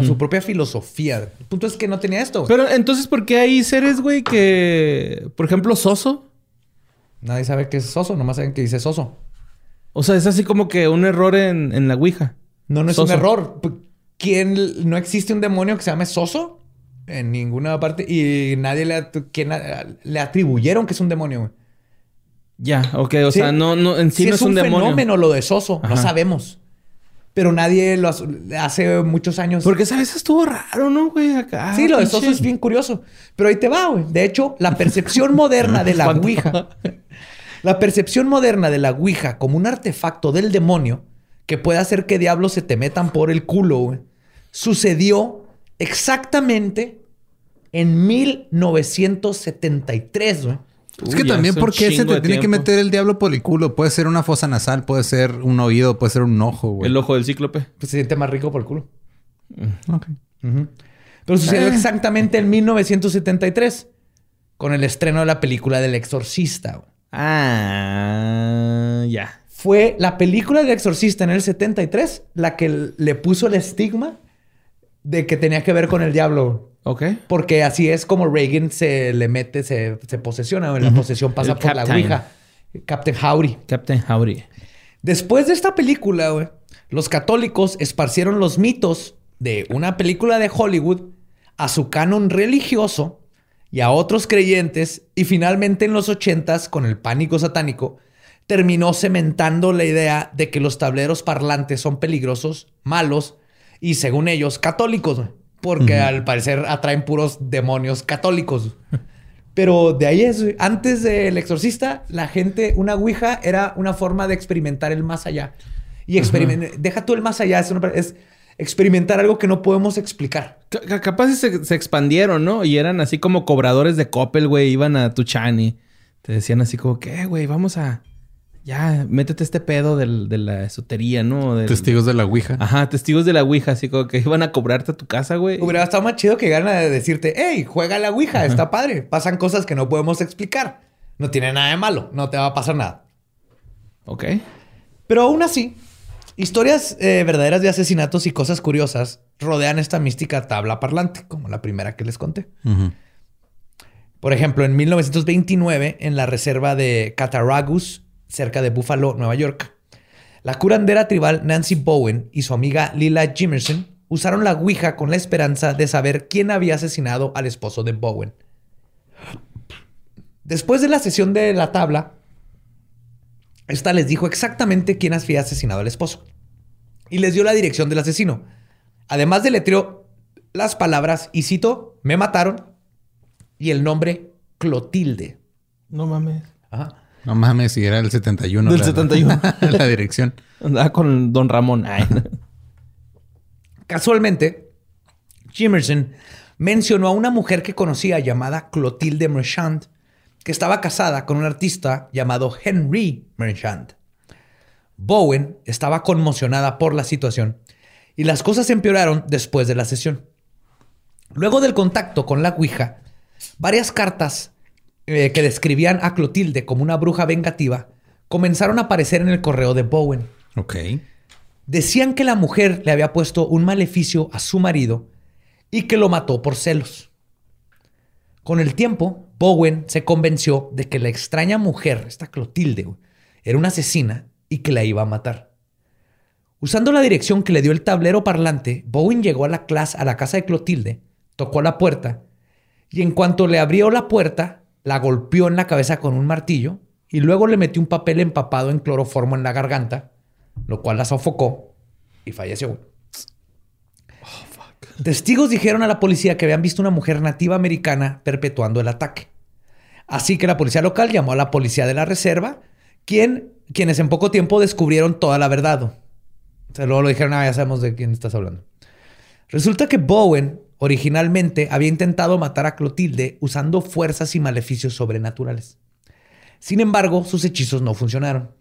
Speaker 2: su propia filosofía. El punto es que no tenía esto.
Speaker 3: Pero entonces, ¿por qué hay seres, güey, que, por ejemplo, Soso?
Speaker 2: Nadie sabe qué es Soso, nomás saben que dice Soso.
Speaker 3: O sea, es así como que un error en, la Ouija.
Speaker 2: No, no es un error. ¿Quién, no existe un demonio que se llame Soso? En ninguna parte. Y nadie le, le atribuyeron que es un demonio, güey.
Speaker 3: Ya, ok. O sea, no, no, en sí, no es un, demonio.
Speaker 2: fenómeno lo de Soso. No sabemos pero nadie lo hace muchos años.
Speaker 3: Porque sabes, estuvo raro, ¿no, güey?
Speaker 2: Acá. Sí, lo de Soso es bien curioso. Pero ahí te va, güey. De hecho, la percepción moderna de la Ouija, la percepción moderna de la Ouija como un artefacto del demonio que puede hacer que diablos se te metan por el culo, güey, sucedió exactamente en 1973, güey.
Speaker 1: Es que también, ¿por qué se te tiene que meter el diablo por el culo? Puede ser una fosa nasal, puede ser un oído, puede ser un ojo, güey.
Speaker 3: El ojo del cíclope.
Speaker 2: Pues se siente más rico por el culo. Mm. Ok. Pero sucedió eh. exactamente en 1973, con el estreno de la película del Exorcista.
Speaker 3: Ah, ya.
Speaker 2: Fue la película del Exorcista en el 73 la que le puso el estigma de que tenía que ver con el diablo.
Speaker 3: Ok.
Speaker 2: Porque así es como Reagan se le mete, se, se posesiona. La posesión pasa por la Ouija. Captain Howdy.
Speaker 3: Captain Howdy.
Speaker 2: Después de esta película, güey, los católicos esparcieron los mitos de una película de Hollywood a su canon religioso y a otros creyentes. Y finalmente en los ochentas, con el pánico satánico, terminó cementando la idea de que los tableros parlantes son peligrosos, malos y según ellos católicos. Güey porque al parecer atraen puros demonios católicos. Pero de ahí es, antes del exorcista, la gente, una ouija era una forma de experimentar el más allá. Y experimentar, deja tú el más allá, es, experimentar algo que no podemos explicar.
Speaker 3: capaz se, se, expandieron, ¿no? Y eran así como cobradores de Coppel, güey, iban a Tuchani. Te decían así como, ¿qué, güey? Vamos a ya, métete este pedo del, de la esotería, ¿no?
Speaker 1: testigos de la Ouija.
Speaker 3: Ajá, testigos de la Ouija, así como que iban a cobrarte a tu casa, güey.
Speaker 2: Hubiera estado más chido que ganan de decirte, hey, juega la Ouija, está padre. Pasan cosas que no podemos explicar. No tiene nada de malo, no te va a pasar nada.
Speaker 3: Ok.
Speaker 2: Pero aún así, historias eh, verdaderas de asesinatos y cosas curiosas rodean esta mística tabla parlante, como la primera que les conté. Por ejemplo, en 1929, en la reserva de Cattaraugus, cerca de Buffalo, Nueva York, la curandera tribal Nancy Bowen y su amiga Lila Jimerson usaron la Ouija con la esperanza de saber quién había asesinado al esposo de Bowen. Después de la sesión de la tabla, esta les dijo exactamente quién había asesinado al esposo y les dio la dirección del asesino. Además deletreó las palabras, y cito, me mataron y el nombre Clotilde.
Speaker 3: No mames.
Speaker 1: Ajá. No mames, si era el 71.
Speaker 3: Del 71.
Speaker 1: la dirección.
Speaker 3: Andaba con Don Ramón.
Speaker 2: Casualmente, Jimerson mencionó a una mujer que conocía llamada Clotilde Merchant, que estaba casada con un artista llamado Henry Merchant. Bowen estaba conmocionada por la situación y las cosas empeoraron después de la sesión. Luego del contacto con la Ouija, varias cartas eh, que describían a Clotilde como una bruja vengativa comenzaron a aparecer en el correo de Bowen.
Speaker 1: Ok.
Speaker 2: Decían que la mujer le había puesto un maleficio a su marido y que lo mató por celos. Con el tiempo, Bowen se convenció de que la extraña mujer, esta Clotilde, era una asesina y que la iba a matar. Usando la dirección que le dio el tablero parlante, Bowen llegó a la, clase, a la casa de Clotilde, tocó la puerta y en cuanto le abrió la puerta, la golpeó en la cabeza con un martillo y luego le metió un papel empapado en cloroformo en la garganta, lo cual la sofocó y falleció. Testigos dijeron a la policía que habían visto una mujer nativa americana perpetuando el ataque. Así que la policía local llamó a la policía de la reserva, quien, quienes en poco tiempo descubrieron toda la verdad. O sea, luego lo dijeron, ah, ya sabemos de quién estás hablando. Resulta que Bowen originalmente había intentado matar a Clotilde usando fuerzas y maleficios sobrenaturales. Sin embargo, sus hechizos no funcionaron.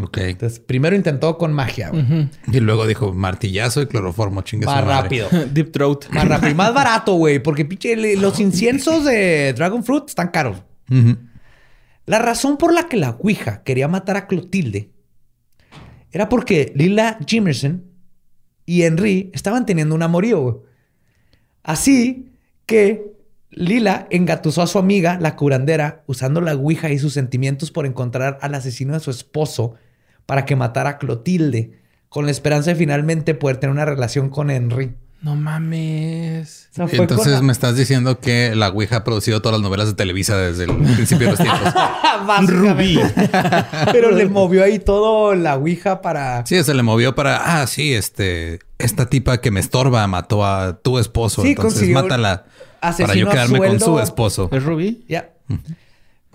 Speaker 1: Ok.
Speaker 2: Entonces, primero intentó con magia. güey.
Speaker 1: Y luego dijo martillazo y cloroformo, chingue su
Speaker 2: Más
Speaker 1: madre.
Speaker 2: rápido.
Speaker 3: Deep Throat.
Speaker 2: Más rápido. Y más barato, güey. Porque pinche, le- los inciensos de Dragon Fruit están caros.
Speaker 1: Ujú.
Speaker 2: La razón por la que la Ouija quería matar a Clotilde era porque Lila Jimerson y Henry estaban teniendo un amorío. güey. Así que Lila engatusó a su amiga, la curandera, usando la Ouija y sus sentimientos por encontrar al asesino de su esposo para que matara a Clotilde, con la esperanza de finalmente poder tener una relación con Henry.
Speaker 3: No mames.
Speaker 2: O sea, fue
Speaker 1: Entonces me estás diciendo que la Ouija ha producido todas las novelas de Televisa desde el principio de los tiempos.
Speaker 2: Rubí. Pero le movió ahí todo la Ouija para...
Speaker 1: Sí, se le movió para, ah, sí, este, esta tipa que me estorba mató a tu esposo.
Speaker 2: Sí,
Speaker 1: entonces mátala para
Speaker 2: asesino
Speaker 1: yo
Speaker 2: a
Speaker 1: quedarme con su esposo.
Speaker 3: ¿Es Rubí?
Speaker 2: Ya.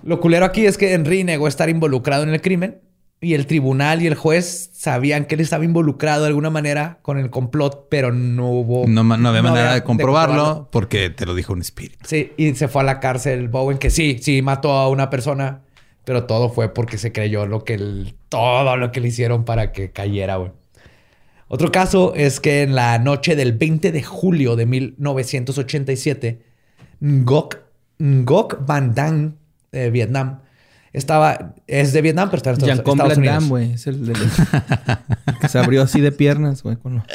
Speaker 2: Lo culero aquí es que Henry negó estar involucrado en el crimen y el tribunal y el juez sabían que él estaba involucrado de alguna manera con el complot, pero no hubo...
Speaker 1: No, había manera de
Speaker 2: comprobarlo.
Speaker 1: comprobarlo porque te lo dijo un espíritu.
Speaker 2: Sí, y se fue a la cárcel Bowen, que sí, sí mató a una persona, pero todo fue porque se creyó lo que el- todo lo que le hicieron para que cayera, güey. Otro caso es que en la noche del 20 de julio de 1987, Ngoc, Ngoc Van Dam, de Vietnam, estaba, es de Vietnam, pero está en Estados, Estados
Speaker 3: Van
Speaker 2: Unidos.
Speaker 3: Güey. Es el de los- que se abrió así de piernas, güey. con lo-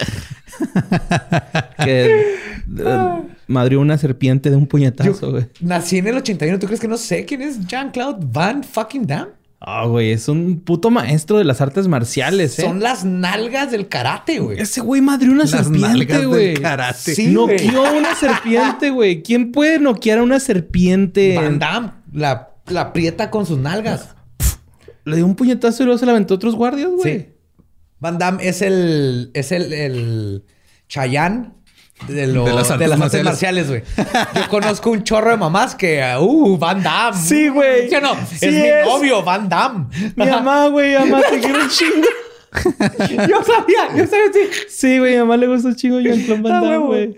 Speaker 3: que eh, madrió una serpiente de un puñetazo, güey.
Speaker 2: Nací en el 81, ¿tú crees que no sé quién es Jean-Claude Van fucking Damme?
Speaker 3: Ah, güey, es un puto maestro de las artes marciales, ¿eh?
Speaker 2: Son las nalgas del karate, güey.
Speaker 3: Ese güey madrió una
Speaker 1: Las
Speaker 3: serpiente,
Speaker 1: nalgas del
Speaker 3: güey.
Speaker 1: karate.
Speaker 2: Sí, güey.
Speaker 3: Noqueó una serpiente, güey. ¿Quién puede noquear a una serpiente?
Speaker 2: Van Damme la, la aprieta con sus nalgas.
Speaker 3: Le dio un puñetazo y luego se la aventó a otros guardias, güey.
Speaker 2: Sí. Van Damme es el, es el, el Chayanne de, lo-
Speaker 1: De las artes
Speaker 2: artes marciales, güey. Yo conozco un chorro de mamás que, uh, Van Damme.
Speaker 3: Sí, güey.
Speaker 2: ¿Sí o no?
Speaker 3: Sí
Speaker 2: es, mi novio, Van Damme.
Speaker 3: Mi mamá, güey, mamá, te quiero un chingo.
Speaker 2: yo sabía, yo sabía, sí.
Speaker 3: Sí, güey, a mi mamá le gusta un chingo Jean-Claude Van
Speaker 2: Ah,
Speaker 3: Damme, güey.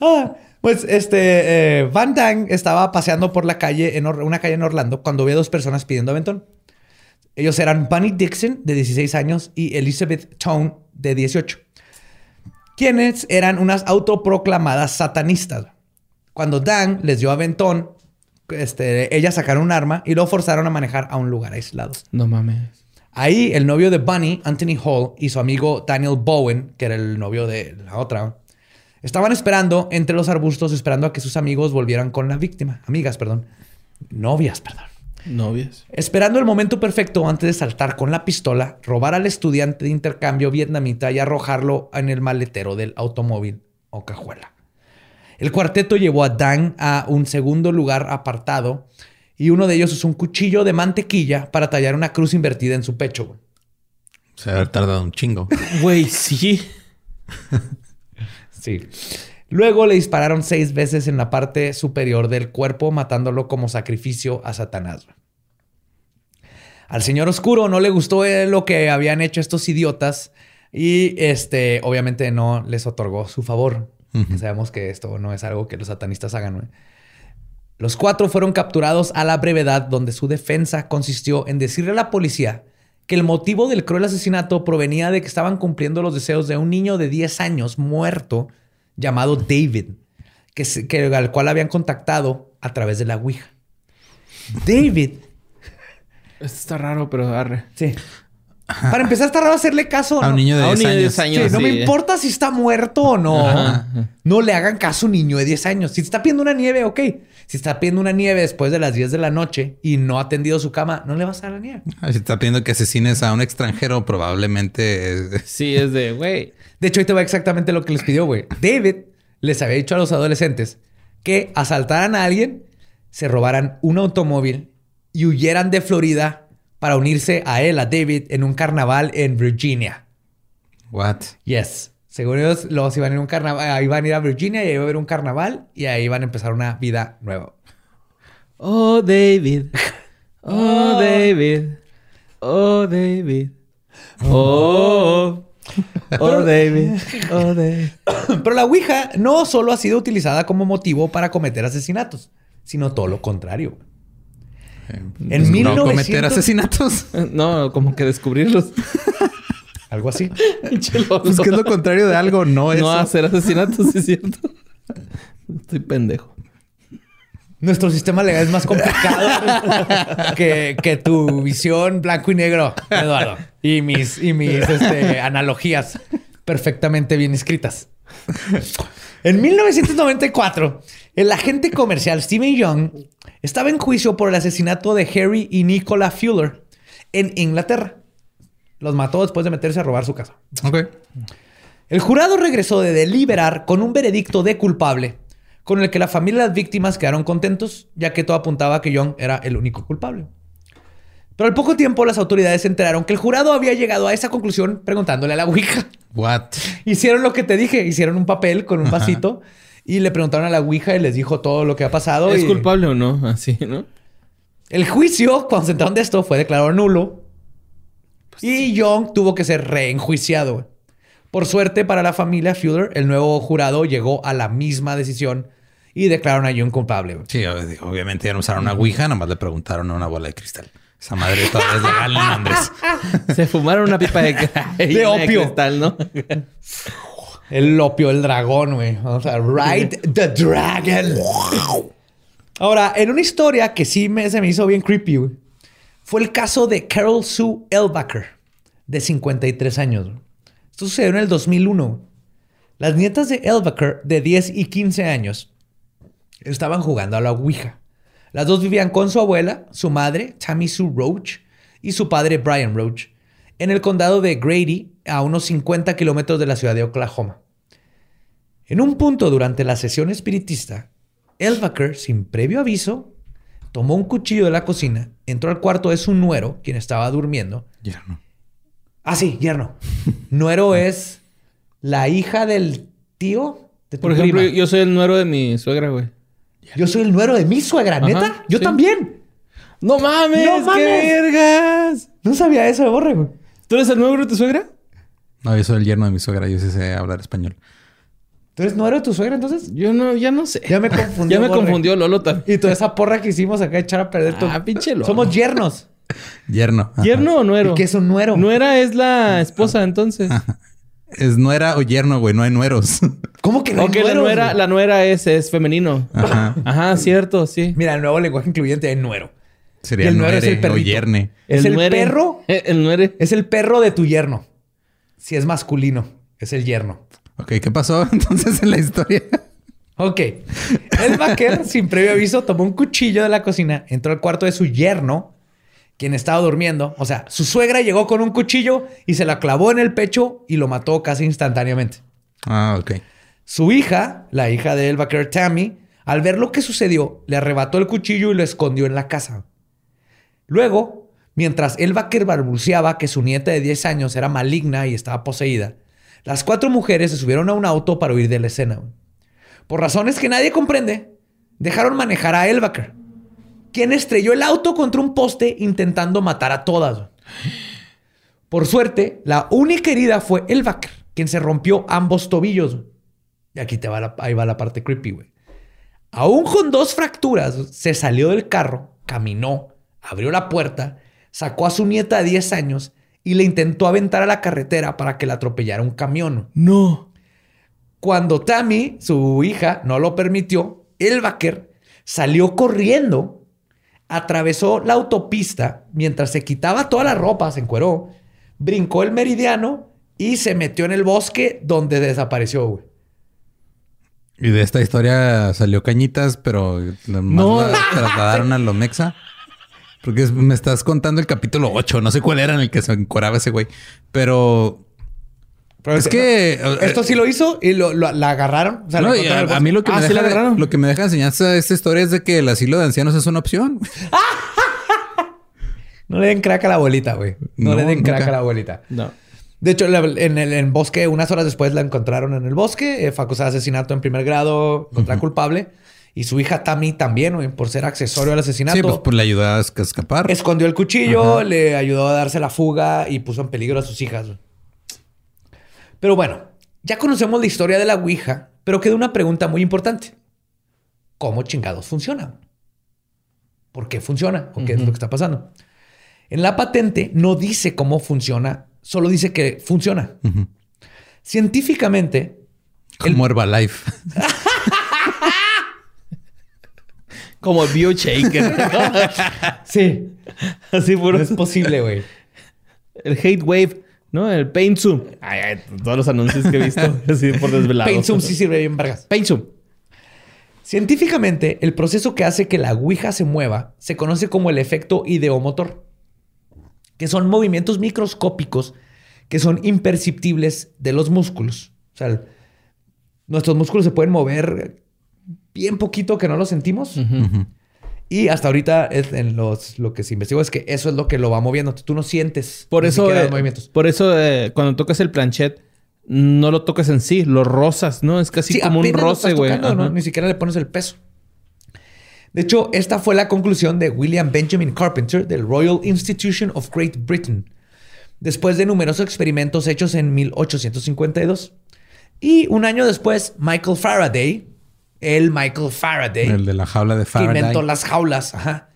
Speaker 2: Ah, pues este, eh, Van Damme estaba paseando por la calle, en Or- una calle en Orlando, cuando vio a dos personas pidiendo aventón. Ellos eran Bunny Dixon, de 16 años, y Elizabeth Tone, de 18, quienes eran unas autoproclamadas satanistas. Cuando Dan les dio aventón, este, ellas sacaron un arma y lo forzaron a manejar a un lugar aislado.
Speaker 3: No mames.
Speaker 2: Ahí el novio de Bunny, Anthony Hall, y su amigo Daniel Bowen, que era el novio de la otra, estaban esperando entre los arbustos, esperando a que sus amigos volvieran con la víctima. Amigas, perdón. Novias, perdón.
Speaker 3: Novias.
Speaker 2: Esperando el momento perfecto antes de saltar con la pistola, robar al estudiante de intercambio vietnamita y arrojarlo en el maletero del automóvil o cajuela. El cuarteto llevó a Dan a un segundo lugar apartado y uno de ellos usó un cuchillo de mantequilla para tallar una cruz invertida en su pecho.
Speaker 1: Se ha tardado un chingo.
Speaker 3: Güey, sí.
Speaker 2: sí. Luego le dispararon seis veces en la parte superior del cuerpo, matándolo como sacrificio a Satanás. Al señor oscuro no le gustó eh, lo que habían hecho estos idiotas y este obviamente no les otorgó su favor. Sabemos que esto no es algo que los satanistas hagan. Los cuatro fueron capturados a la brevedad, donde su defensa consistió en decirle a la policía que el motivo del cruel asesinato provenía de que estaban cumpliendo los deseos de un niño de 10 años muerto llamado David, que, al cual habían contactado a través de la Ouija. David.
Speaker 3: Esto está raro, pero arre.
Speaker 2: Sí. Para empezar, está raro hacerle caso
Speaker 1: a un niño de 10 años.
Speaker 2: no me importa si está muerto o no. No le hagan caso a un niño de 10 años. Si está pidiendo una nieve, ok. Si está pidiendo una nieve después de las 10 de la noche y no ha atendido su cama, no le vas a dar la nieve.
Speaker 1: Ah, si está pidiendo que asesines a un extranjero, probablemente.
Speaker 3: Sí, es de, güey.
Speaker 2: De hecho, ahí te va exactamente lo que les pidió, güey. David les había dicho a los adolescentes que asaltaran a alguien, se robaran un automóvil y huyeran de Florida para unirse a él, a David, en un carnaval en Virginia.
Speaker 1: What?
Speaker 2: Yes. Según ellos, los iban a ir a un carnaval, iban a ir a Virginia y ahí iba a haber un carnaval y ahí iban a empezar una vida nueva.
Speaker 3: Oh, David. Oh, David. Oh, David. Oh. Oh, David. Oh, David.
Speaker 2: Pero la Ouija no solo ha sido utilizada como motivo para cometer asesinatos, sino todo lo contrario.
Speaker 1: En pues, no cometer asesinatos.
Speaker 3: No, como que descubrirlos.
Speaker 2: Algo así.
Speaker 1: pues que es lo contrario de algo, no es.
Speaker 3: No hacer asesinatos, es cierto. Estoy pendejo.
Speaker 2: Nuestro sistema legal es más complicado que, tu visión blanco y negro, Eduardo. Y mis, y mis este, analogías perfectamente bien escritas. En 1994, el agente comercial Steven Young estaba en juicio por el asesinato de Harry y Nicola Fuller en Inglaterra. Los mató después de meterse a robar su casa.
Speaker 1: Ok.
Speaker 2: El jurado regresó de deliberar con un veredicto de culpable, con el que la familia de las víctimas quedaron contentos, ya que todo apuntaba a que Young era el único culpable. Pero al poco tiempo las autoridades se enteraron que el jurado había llegado a esa conclusión preguntándole a la Ouija.
Speaker 1: What?
Speaker 2: Hicieron lo que te dije, hicieron un papel con un vasito y le preguntaron a la Ouija y les dijo todo lo que ha pasado.
Speaker 3: ¿Es culpable o no? Así, ¿no?
Speaker 2: El juicio, cuando se enteraron de esto, fue declarado nulo. Pues y Young tuvo que ser reenjuiciado. Por suerte para la familia Fuller, el nuevo jurado llegó a la misma decisión y declararon a Young culpable.
Speaker 1: Sí, obviamente ya no usaron una Ouija, nomás le preguntaron a una bola de cristal. Esa madre todavía es legal en Londres.
Speaker 3: Se fumaron una pipa de,
Speaker 2: de opio.
Speaker 3: cristal, ¿no?
Speaker 2: el opio, el dragón, güey. Vamos a ride the dragon. Ahora, en una historia que sí me, se me hizo bien creepy, güey, fue el caso de Carol Sue Elbacker, de 53 años. Esto sucedió en el 2001. Las nietas de Elbacker, de 10 y 15 años, estaban jugando a la Ouija. Las dos vivían con su abuela, su madre, Tammy Sue Roach, y su padre, Brian Roach, en el condado de Grady, a unos 50 kilómetros de la ciudad de Oklahoma. En un punto durante la sesión espiritista, Elvaker, sin previo aviso, tomó un cuchillo de la cocina, entró al cuarto de su nuero, quien estaba durmiendo.
Speaker 1: Yerno.
Speaker 2: Ah, sí, yerno. nuero es la hija del tío de
Speaker 3: Por ejemplo, yo soy el nuero de mi suegra, güey.
Speaker 2: Yo soy el nuero de mi suegra, ¿neta? Yo también.
Speaker 3: ¡No mames! ¡No ¡Qué vergas!
Speaker 2: No sabía eso de borre, güey.
Speaker 3: ¿Tú eres el nuero de tu suegra?
Speaker 1: No, yo soy el yerno de mi suegra. Yo sí sé hablar español.
Speaker 2: ¿Tú eres nuero de tu suegra entonces?
Speaker 3: Yo no, ya no sé.
Speaker 2: Ya me confundió.
Speaker 3: ya me confundió Lolo también.
Speaker 2: Y toda esa porra que hicimos acá echar a perder
Speaker 3: todo. Ah, pinche Lolo.
Speaker 2: Somos yernos.
Speaker 1: Yerno. ajá.
Speaker 3: ¿Yerno o nuero?
Speaker 2: ¿Qué es un nuero?
Speaker 3: Nuera es la esposa, entonces.
Speaker 1: Es nuera o yerno, güey. No hay nueros.
Speaker 2: ¿Cómo que no hay
Speaker 3: Aunque la
Speaker 2: nueros,
Speaker 3: nuera,
Speaker 2: güey?
Speaker 3: la nuera es, es femenino.
Speaker 1: Ajá.
Speaker 3: Ajá, cierto, sí.
Speaker 2: Mira, el nuevo lenguaje incluyente es nuero.
Speaker 1: Sería
Speaker 2: Y el nuero es el perrito.
Speaker 1: o yerne.
Speaker 2: ¿Es el
Speaker 3: nuere.
Speaker 2: perro?
Speaker 3: Eh, El nuere.
Speaker 2: Es el perro de tu yerno. Si es masculino, es el yerno.
Speaker 1: Ok, ¿qué pasó entonces en la historia?
Speaker 2: Ok. El vaquero, sin previo aviso, tomó un cuchillo de la cocina, entró al cuarto de su yerno, quien estaba durmiendo. O sea, su suegra llegó con un cuchillo y se la clavó en el pecho y lo mató casi instantáneamente.
Speaker 1: Ah, ok.
Speaker 2: Su hija, la hija de El Vaquero Tammy, al ver lo que sucedió, le arrebató el cuchillo y lo escondió en la casa. Luego, mientras El Vaquero balbuceaba que su nieta de 10 años era maligna y estaba poseída, las cuatro mujeres se subieron a un auto para huir de la escena. Por razones que nadie comprende, dejaron manejar a Elbaker, quien estrelló el auto contra un poste intentando matar a todas. Por suerte, la única herida fue Elbaker, quien se rompió ambos tobillos. Y aquí te va la, la parte creepy, güey. Aún con dos fracturas, se salió del carro, caminó, abrió la puerta, sacó a su nieta de 10 años y le intentó aventar a la carretera para que la atropellara un camión.
Speaker 3: No.
Speaker 2: Cuando Tammy, su hija, no lo permitió, el vaquer salió corriendo, atravesó la autopista mientras se quitaba toda la ropa, se encueró, brincó el meridiano y se metió en el bosque donde desapareció, güey.
Speaker 1: Y de esta historia salió Cañitas, pero nomás
Speaker 3: No.
Speaker 1: la trasladaron a lo Mexa. Porque es- me estás contando el capítulo 8. No sé cuál era en el que se encoraba ese güey. Pero... es que... eh,
Speaker 2: Esto sí lo hizo y lo, lo- la agarraron. o sea, la
Speaker 1: no, a, a mí lo que,
Speaker 3: Ah,
Speaker 1: me
Speaker 3: ¿sí
Speaker 1: deja,
Speaker 3: agarraron?
Speaker 1: lo que me deja enseñanza esta historia es de que el asilo de ancianos es una opción.
Speaker 2: No le den crack a la abuelita, güey. No,
Speaker 1: No,
Speaker 2: le den crack
Speaker 1: nunca.
Speaker 2: a la abuelita.
Speaker 3: No.
Speaker 2: De hecho, en el en bosque, unas horas después la encontraron en el bosque. eh, fue acusada de asesinato en primer grado, contra culpable. Y su hija Tammy también, güey, por ser accesorio al asesinato.
Speaker 1: Sí, pues, pues le ayuda a esca- escapar.
Speaker 2: Escondió el cuchillo, le ayudó a darse la fuga y puso en peligro a sus hijas. güey. Pero bueno, ya conocemos la historia de la Ouija, pero queda una pregunta muy importante. ¿Cómo chingados funciona? ¿Por qué funciona? ¿O qué es lo que está pasando? En la patente no dice cómo funciona, solo dice que funciona.
Speaker 1: Ujú.
Speaker 2: Científicamente,
Speaker 1: Como Herbalife.
Speaker 3: Como Bioshaker.
Speaker 2: sí,
Speaker 3: Así puro.
Speaker 2: no es posible, güey.
Speaker 3: El Hate Wave, ¿no? El Paint Zoom. Ay, ay, todos los anuncios que he visto. Así por desvelado.
Speaker 2: Paint Zoom sí sirve bien, vergas.
Speaker 3: Paint Zoom.
Speaker 2: Científicamente, el proceso que hace que la Ouija se mueva se conoce como el efecto ideomotor, que son movimientos microscópicos que son imperceptibles de los músculos. O sea, el- nuestros músculos se pueden mover bien poquito que no lo sentimos. Y hasta ahorita es en los, lo que se investigó es que eso es lo que lo va moviendo. Tú no sientes
Speaker 3: Por
Speaker 2: ni
Speaker 3: eso,
Speaker 2: siquiera
Speaker 3: eh,
Speaker 2: los movimientos.
Speaker 3: por eso eh, cuando tocas el planchet, no lo tocas en sí, lo rozas, ¿no? Es casi
Speaker 2: Sí,
Speaker 3: como un roce, güey.
Speaker 2: ¿no? Ni siquiera le pones el peso. De hecho, esta fue la conclusión de William Benjamin Carpenter del Royal Institution of Great Britain, después de numerosos experimentos hechos en 1852. Y un año después, Michael Faraday, el Michael Faraday,
Speaker 1: El de la jaula de
Speaker 2: que
Speaker 1: Faraday.
Speaker 2: inventó las jaulas, ajá,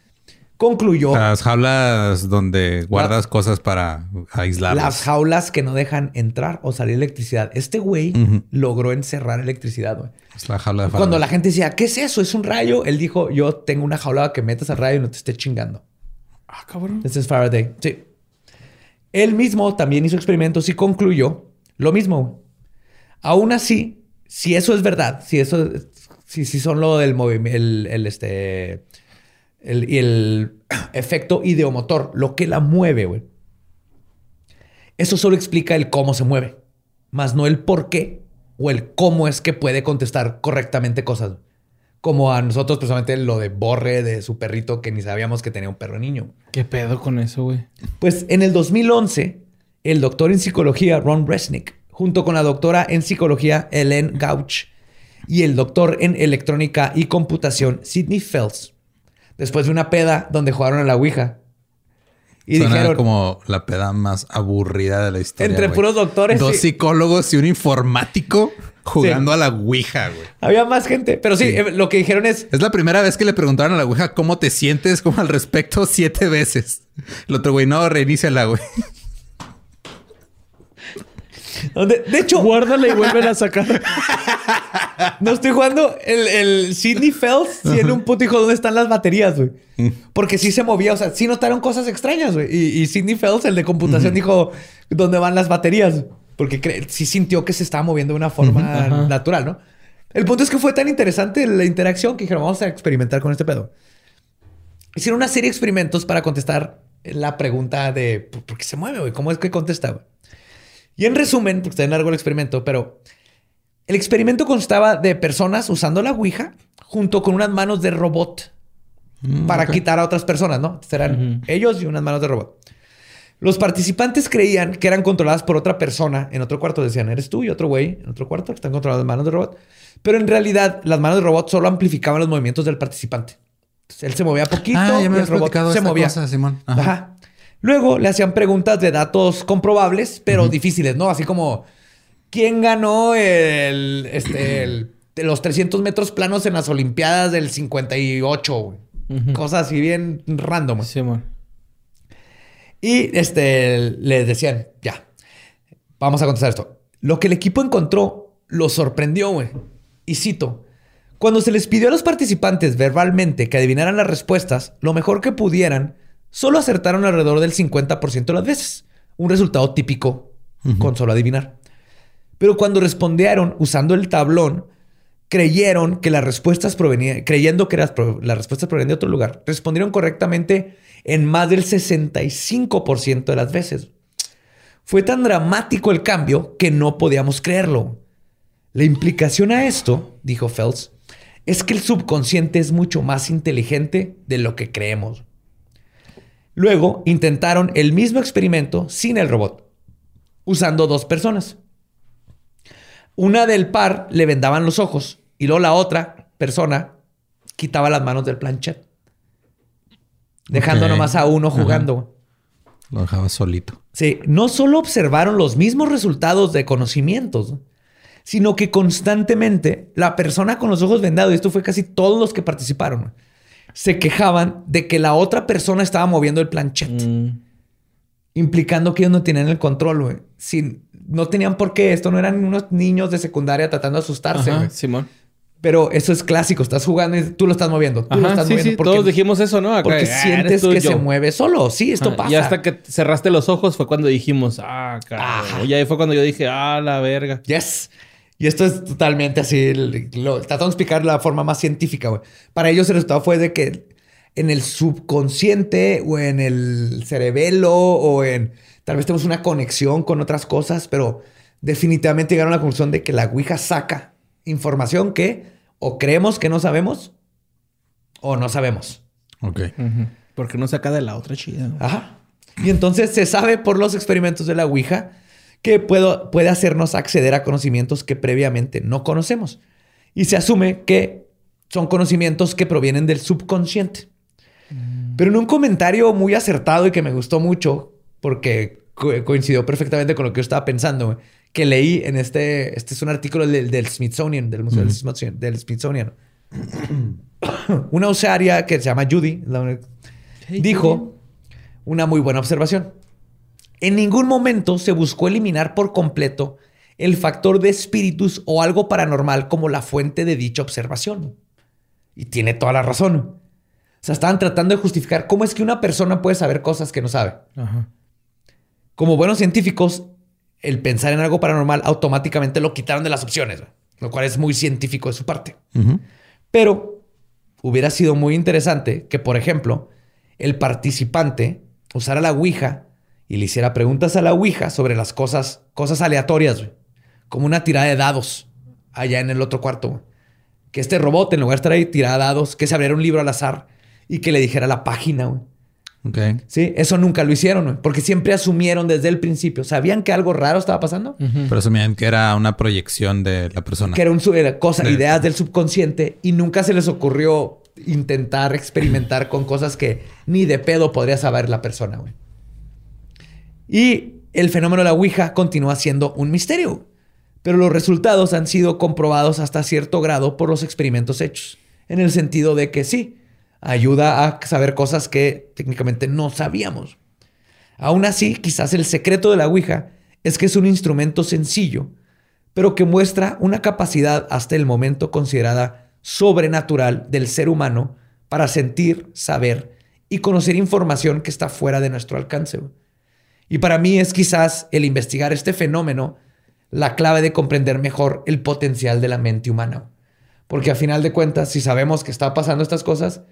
Speaker 2: concluyó
Speaker 1: Las jaulas donde guardas cosas para aislarlas.
Speaker 2: las jaulas que no dejan entrar o salir electricidad. Este güey logró encerrar electricidad, güey.
Speaker 1: Es la jaula de Faraday.
Speaker 2: Cuando la gente decía, ¿qué es eso? ¿Es un rayo? Él dijo, yo tengo una jaula que metas al rayo y no te esté chingando.
Speaker 3: Ah, cabrón.
Speaker 2: Este es Faraday. Sí. Él mismo también hizo experimentos y concluyó lo mismo. Aún así, si eso es verdad, si eso, si, si son lo del movimiento, el, el, este, el, y el efecto ideomotor, lo que la mueve, güey. Eso solo explica el cómo se mueve, más no el por qué o el cómo es que puede contestar correctamente cosas. Como a nosotros, precisamente lo de Borre, de su perrito, que ni sabíamos que tenía un perro niño.
Speaker 3: ¿Qué pedo con eso, güey?
Speaker 2: Pues en el 2011, el doctor en psicología Ron Resnick, junto con la doctora en psicología Ellen Gauch y el doctor en electrónica y computación Sidney Phelps, después de una peda donde jugaron a la Ouija, y
Speaker 1: Suena
Speaker 2: dijeron,
Speaker 1: como la peda más aburrida de la historia.
Speaker 2: Entre puros doctores,
Speaker 1: Dos psicólogos y un informático. jugando a la Ouija, güey.
Speaker 2: Había más gente, pero sí, eh, lo que dijeron es...
Speaker 1: Es la primera vez que le preguntaron a la Ouija cómo te sientes como al respecto siete veces. El otro güey, no, la güey.
Speaker 2: De, hecho,
Speaker 3: guárdala y vuelven a sacar.
Speaker 2: no estoy jugando el, el Sidney Phelps tiene un puto hijo dónde están las baterías, güey. Porque sí se movía, o sea, sí notaron cosas extrañas, güey. Y, Sidney Phelps, el de computación, dijo dónde van las baterías. Porque sí sintió que se estaba moviendo de una forma natural, ¿no? El punto es que fue tan interesante la interacción que dijeron, vamos a experimentar con este pedo. Hicieron una serie de experimentos para contestar la pregunta de ¿por qué se mueve, güey? ¿Cómo es que contestaba? Y en resumen, porque está en largo el experimento, pero el experimento constaba de personas usando la Ouija junto con unas manos de robot mm, para quitar a otras personas, ¿no? Serán ellos y unas manos de robot. Los participantes creían que eran controladas por otra persona en otro cuarto. Decían, eres tú y otro güey en otro cuarto que están controladas las manos de robot. Pero en realidad, las manos de robot solo amplificaban los movimientos del participante. él se movía poquito ah, y el robot se movía. Simón. Ajá. Luego le hacían preguntas de datos comprobables, pero difíciles, ¿no? Así como, ¿quién ganó el, este, los 300 metros planos en las Olimpiadas del 58? Cosas así bien random. Sí, y este, le decían, ya, vamos a contestar esto. Lo que el equipo encontró lo sorprendió, güey. Y cito, cuando se les pidió a los participantes verbalmente que adivinaran las respuestas, lo mejor que pudieran solo acertaron alrededor del 50% de las veces. Un resultado típico con solo adivinar. Pero cuando respondieron usando el tablón, creyeron que las respuestas provenían, creyendo que las, respuestas provenían de otro lugar, respondieron correctamente en más del 65% de las veces. Fue tan dramático el cambio que no podíamos creerlo. La implicación a esto, dijo Phelps, es que el subconsciente es mucho más inteligente de lo que creemos. Luego intentaron el mismo experimento sin el robot, usando dos personas. Una del par le vendaban los ojos y luego la otra persona quitaba las manos del planchet, dejando nomás a uno jugando.
Speaker 1: Lo dejaba solito.
Speaker 2: Sí, no solo observaron los mismos resultados de conocimientos, sino que constantemente la persona con los ojos vendados, y esto fue casi todos los que participaron, se quejaban de que la otra persona estaba moviendo el planchet. Mm. Implicando que ellos no tenían el control, güey. No tenían por qué. Esto no eran unos niños de secundaria tratando de asustarse, güey.
Speaker 3: Simón.
Speaker 2: Pero eso es clásico. Estás jugando y tú lo estás moviendo. Tú lo estás
Speaker 3: moviendo. Sí, todos dijimos eso, ¿no?
Speaker 2: porque ah, sientes que se mueve solo. Sí, esto pasa.
Speaker 3: Y hasta que cerraste los ojos fue cuando dijimos, ah, carajo. Y ahí fue cuando yo dije, ah, la verga.
Speaker 2: Yes. Y esto es totalmente así. Lo, tratamos de explicar la forma más científica, güey. Para ellos el resultado fue de que en el subconsciente o en el cerebelo o en... Tal vez tenemos una conexión con otras cosas, pero definitivamente llegaron a la conclusión de que la Ouija saca información que o creemos que no sabemos o no sabemos.
Speaker 1: Ok.
Speaker 3: Porque no saca de la otra chida.
Speaker 2: Ajá. Y entonces se sabe por los experimentos de la Ouija que puede hacernos acceder a conocimientos que previamente no conocemos. Y se asume que son conocimientos que provienen del subconsciente. Mm. Pero en un comentario muy acertado y que me gustó mucho, porque coincidió perfectamente con lo que yo estaba pensando, que leí en este, este es un artículo del, Smithsonian, del Museo del, Smithsonian, Una usuaria que se llama Judy dijo una muy buena observación. En ningún momento se buscó eliminar por completo el factor de espíritus o algo paranormal como la fuente de dicha observación. Y tiene toda la razón. O sea, estaban tratando de justificar cómo es que una persona puede saber cosas que no sabe. Como buenos científicos, el pensar en algo paranormal automáticamente lo quitaron de las opciones, lo cual es muy científico de su parte. Pero hubiera sido muy interesante que, por ejemplo, el participante usara la Ouija y le hiciera preguntas a la Ouija sobre las cosas, cosas aleatorias, como una tirada de dados allá en el otro cuarto. Que este robot, en lugar de estar ahí, tirara dados, que se abriera un libro al azar y que le dijera la página. Güey.
Speaker 1: Okay.
Speaker 2: Sí, eso nunca lo hicieron, porque siempre asumieron desde el principio. Sabían que algo raro estaba pasando.
Speaker 1: Pero asumían que era una proyección de la persona.
Speaker 2: Que era, un, cosa, ideas del subconsciente y nunca se les ocurrió intentar experimentar con cosas que ni de pedo podría saber la persona. Güey. Y el fenómeno de la Ouija continúa siendo un misterio. pero los resultados han sido comprobados hasta cierto grado por los experimentos hechos, en el sentido de que sí, ayuda a saber cosas que técnicamente no sabíamos. Aún así, quizás el secreto de la Ouija es que es un instrumento sencillo, pero que muestra una capacidad hasta el momento considerada sobrenatural del ser humano para sentir, saber y conocer información que está fuera de nuestro alcance. Y para mí es quizás el investigar este fenómeno la clave de comprender mejor el potencial de la mente humana. Porque a final de cuentas, si sabemos que está pasando estas cosas,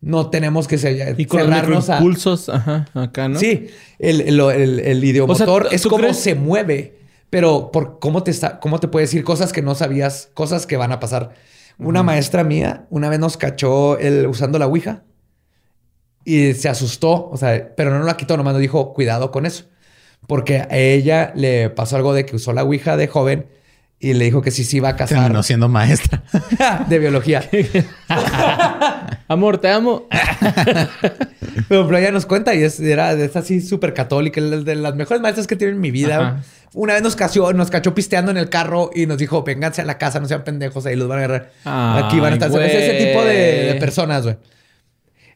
Speaker 2: no tenemos que
Speaker 3: y con cerrarnos a... impulsos, ajá, acá, ¿no?
Speaker 2: Sí, el, el, el, ideomotor es como se mueve, pero por cómo te, está, cómo te puede decir cosas que no sabías, cosas que van a pasar. Una maestra mía una vez nos cachó el, usando la Ouija y se asustó, o sea, pero no la quitó, nomás nos dijo, cuidado con eso. Porque a ella le pasó algo de que usó la Ouija de joven y le dijo que sí se iba a casar.
Speaker 1: Terminó siendo maestra.
Speaker 2: de biología.
Speaker 3: Amor, te amo.
Speaker 2: pero, ella nos cuenta y es, era es así súper católica, de las mejores maestras que tiene en mi vida. Una vez nos cachó, nos cachó pisteando en el carro y nos dijo, vénganse a la casa, no sean pendejos, ahí los van a agarrar. Aquí van a estar. ese tipo de, personas, güey.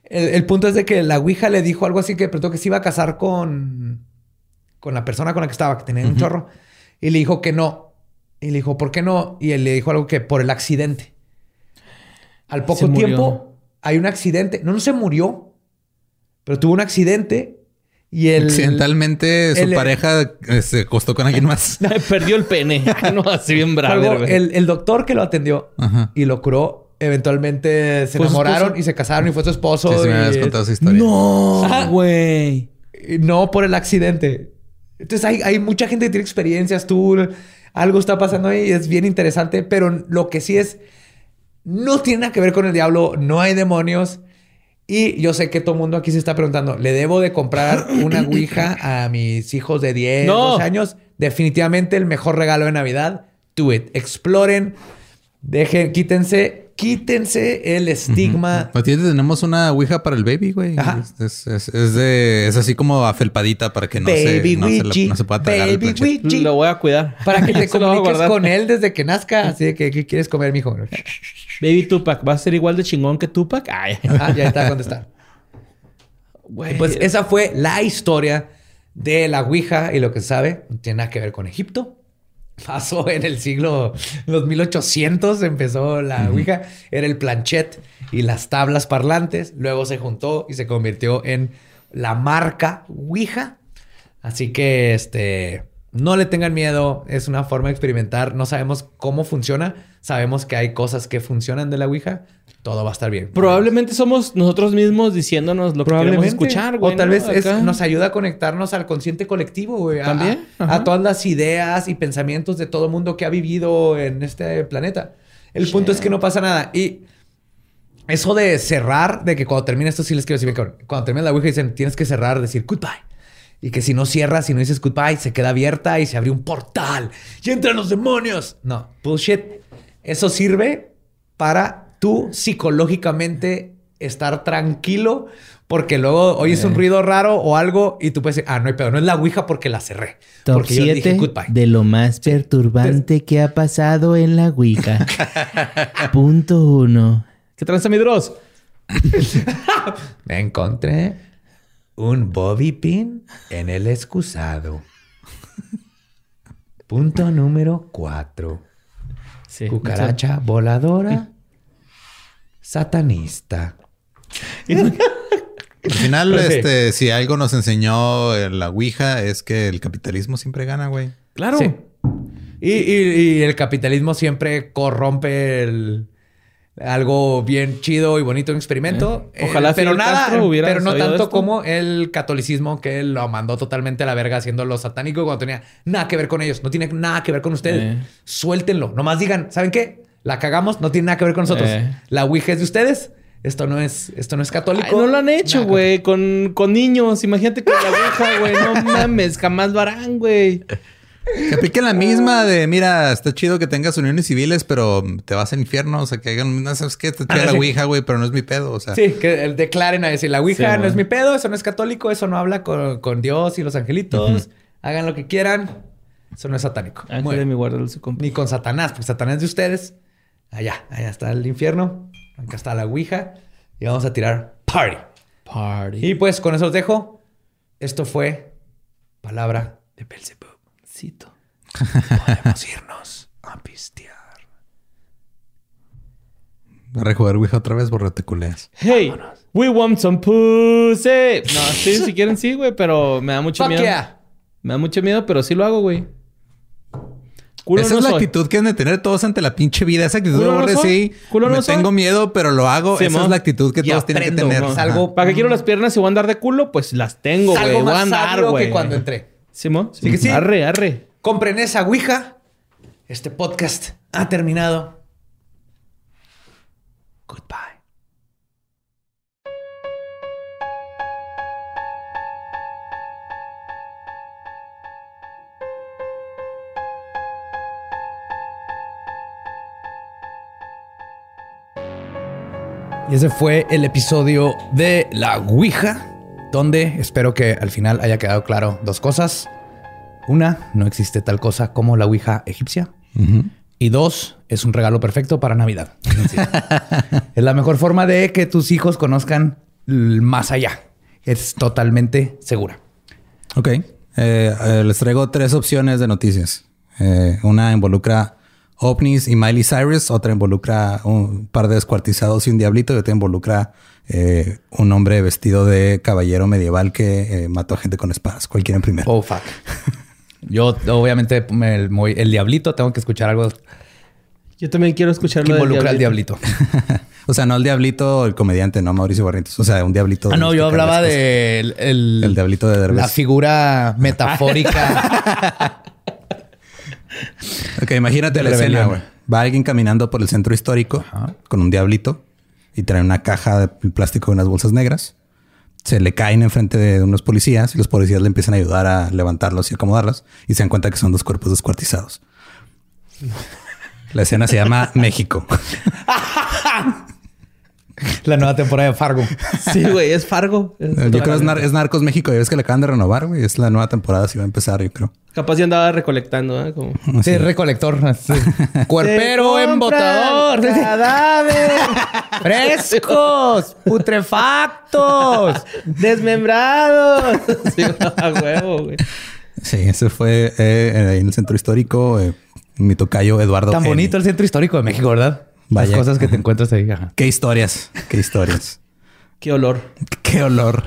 Speaker 2: El, punto es de que la Ouija le dijo algo así que preguntó que se iba a casar con, con la persona con la que estaba, que tenía un chorro. Y le dijo que no, y le dijo, ¿por qué no? Y él le dijo algo que por el accidente. Al poco tiempo hay un accidente. No, no se murió, pero tuvo un accidente y él...
Speaker 1: Accidentalmente su pareja se acostó con alguien más.
Speaker 3: Perdió el pene. no, así bien bravo.
Speaker 2: El, doctor que lo atendió y lo curó, eventualmente se enamoraron y se casaron y fue su esposo.
Speaker 1: Sí, me habías contado esa historia.
Speaker 2: No, güey. No por el accidente. Entonces hay, hay mucha gente que tiene experiencias. Tú algo está pasando ahí y es bien interesante, pero lo que sí es, no tiene nada que ver con el diablo, no hay demonios. Y yo sé que todo el mundo aquí se está preguntando, ¿le debo de comprar una Ouija a mis hijos de 10, 12 años? Definitivamente el mejor regalo de Navidad. Do it. Exploren. Dejen, quítense quítense el estigma.
Speaker 1: Uh tenemos una ouija para el baby, güey. Es, es, es, de, es así como afelpadita para que no, se, no, se, no se, pueda tragar baby
Speaker 3: el Lo voy a cuidar.
Speaker 2: Para que te comuniques con él desde que nazca. Así de que, ¿qué quieres comer, mijo?
Speaker 3: Baby Tupac, ¿va a ser igual de chingón que Tupac? Ay.
Speaker 2: Ah, ya está a contestar. Pues esa fue la historia de la Ouija y lo que se sabe. No tiene nada que ver con Egipto pasó en el siglo, los 1800 empezó la Ouija, era el planchet y las tablas parlantes, luego se juntó y se convirtió en la marca Ouija. Así que este no le tengan miedo, es una forma de experimentar, no sabemos cómo funciona, sabemos que hay cosas que funcionan de la Ouija, todo va a estar bien.
Speaker 3: Probablemente somos nosotros mismos diciéndonos lo que queremos escuchar,
Speaker 2: güey. O tal vez nos ayuda a conectarnos al consciente colectivo, güey. También. A, todas las ideas y pensamientos de todo mundo que ha vivido en este planeta. El punto es que no pasa nada. Y eso de cerrar, de que cuando termine esto, sí les quiero decir, cuando termina la Ouija dicen, tienes que cerrar, decir goodbye. Y que si no cierras, si no dices goodbye, se queda abierta y se abre un portal y entran los demonios. No, bullshit. Eso sirve para tú psicológicamente estar tranquilo porque luego oyes un eh. ruido raro o algo y tú puedes decir, ah, no hay pedo, no es la Ouija porque la cerré.
Speaker 3: Top porque 7 de lo más perturbante que ha pasado en la Ouija. Punto uno. ¿Qué transa mi Dross?
Speaker 2: Me encontré un bobby pin en el excusado. Punto número cuatro. Cucaracha voladora satanista.
Speaker 1: Al final, este, si algo nos enseñó la Ouija es que el capitalismo siempre gana, güey.
Speaker 2: Claro. y, el capitalismo siempre corrompe el, algo bien chido y bonito un experimento.
Speaker 3: Eh, ojalá pero nada,
Speaker 2: pero no tanto como el catolicismo que lo mandó totalmente a la verga haciendo lo satánico cuando tenía nada que ver con ellos, no tiene nada que ver con ustedes. Eh. Suéltenlo, nomás digan, ¿saben qué? La cagamos, no tiene nada que ver con nosotros. Eh. La Ouija es de ustedes. Esto no es, esto no es católico.
Speaker 3: no lo han hecho, güey, con, con niños. Imagínate con la Ouija, güey. No mames, jamás lo harán, güey.
Speaker 1: Que apliquen la misma de, mira, está chido que tengas uniones civiles, pero te vas al infierno. O sea, que hagan, no sabes qué, te tira la Ouija, güey, pero no es mi pedo. O sea,
Speaker 2: sí, que declaren a decir, la Ouija no es mi pedo, eso no es católico, eso no habla con, Dios y los angelitos. Hagan lo que quieran. Eso no es satánico.
Speaker 3: Ángel de mi guarda
Speaker 2: Ni con Satanás, porque Satanás es de ustedes. Allá, allá está el infierno. Acá está la Ouija. Y vamos a tirar party.
Speaker 3: Party.
Speaker 2: Y pues con eso os dejo. Esto fue Palabra de Belzebub.
Speaker 3: Cito.
Speaker 2: Podemos irnos a pistear.
Speaker 1: A rejugar Ouija otra vez, borra te culeas.
Speaker 3: Hey, we want some pussy. No, sí, si quieren sí, güey, pero me da mucho
Speaker 2: Fuck
Speaker 3: miedo.
Speaker 2: yeah.
Speaker 3: Me da mucho miedo, pero sí lo hago, güey. Culo
Speaker 1: Esa
Speaker 3: no
Speaker 1: es la
Speaker 3: soy.
Speaker 1: actitud que han de tener todos ante la pinche vida. Esa actitud de
Speaker 3: no
Speaker 1: borre,
Speaker 3: soy.
Speaker 1: sí.
Speaker 3: Culo no
Speaker 1: me
Speaker 3: soy.
Speaker 1: tengo miedo, pero lo hago.
Speaker 3: Sí,
Speaker 1: Esa
Speaker 3: mo.
Speaker 1: es la actitud que
Speaker 2: Y
Speaker 1: todos tienen que tener.
Speaker 2: ¿no? Salgo-
Speaker 3: ¿Para qué quiero las piernas y voy a andar de culo? Pues las tengo, güey. Voy a andar, güey.
Speaker 2: que cuando entré.
Speaker 3: Simón.
Speaker 2: Sí que sí.
Speaker 3: Arre, arre.
Speaker 2: Compren esa Ouija. Este podcast ha terminado. Goodbye. Y ese fue el episodio de la Ouija, donde espero que al final haya quedado claro dos cosas. Una, no existe tal cosa como la Ouija egipcia. Y dos, es un regalo perfecto para Navidad. es la mejor forma de que tus hijos conozcan más allá. Es totalmente segura.
Speaker 1: Ok. Eh, eh, les traigo tres opciones de noticias. Eh, una involucra ovnis y Miley Cyrus, otra involucra un par de descuartizados y un diablito, y otra involucra eh, un hombre vestido de caballero medieval que eh, mató a gente con espadas. ¿Cuál quieren primero?
Speaker 2: Oh, fuck. Yo, obviamente, me- el, el diablito, tengo que escuchar algo
Speaker 3: Yo también quiero escuchar
Speaker 2: que involucra al
Speaker 3: diablito.
Speaker 2: diablito.
Speaker 1: o sea, no el diablito, el comediante, no Mauricio Barrientos. O sea, un diablito.
Speaker 2: Ah, no, yo hablaba de el, el-
Speaker 1: El diablito de Derbez.
Speaker 2: la figura metafórica.
Speaker 1: Ok, imagínate la escena, güey. Va alguien caminando por el centro histórico con un diablito y trae una caja de plástico y unas bolsas negras. Se le caen enfrente de unos policías y los policías le empiezan a ayudar a levantarlos y acomodarlos y se dan cuenta que son dos cuerpos descuartizados. La escena se llama México.
Speaker 2: la nueva temporada de Fargo.
Speaker 3: Sí, güey, es Fargo. Es-
Speaker 1: Yo creo que es, Nar- es Narcos México. Ya ves que le acaban de renovar, güey. Es la nueva temporada, si va a empezar, yo creo.
Speaker 3: Capaz ya andaba recolectando, ¿eh? Como...
Speaker 2: Sí, recolector. Sí. Cuerpero embotador. Cadáveres. Frescos. Putrefactos.
Speaker 3: ¡Desmembrados! sí, a huevo, güey.
Speaker 1: Sí, ese fue eh, en el centro histórico. eh, mi tocayo Eduardo.
Speaker 2: Tan
Speaker 1: N.
Speaker 2: bonito el centro histórico de México, ¿verdad?
Speaker 1: Vaya.
Speaker 2: Las cosas que te encuentras ahí. ajá.
Speaker 1: Qué historias, qué historias.
Speaker 3: Qué olor.
Speaker 1: Qué olor.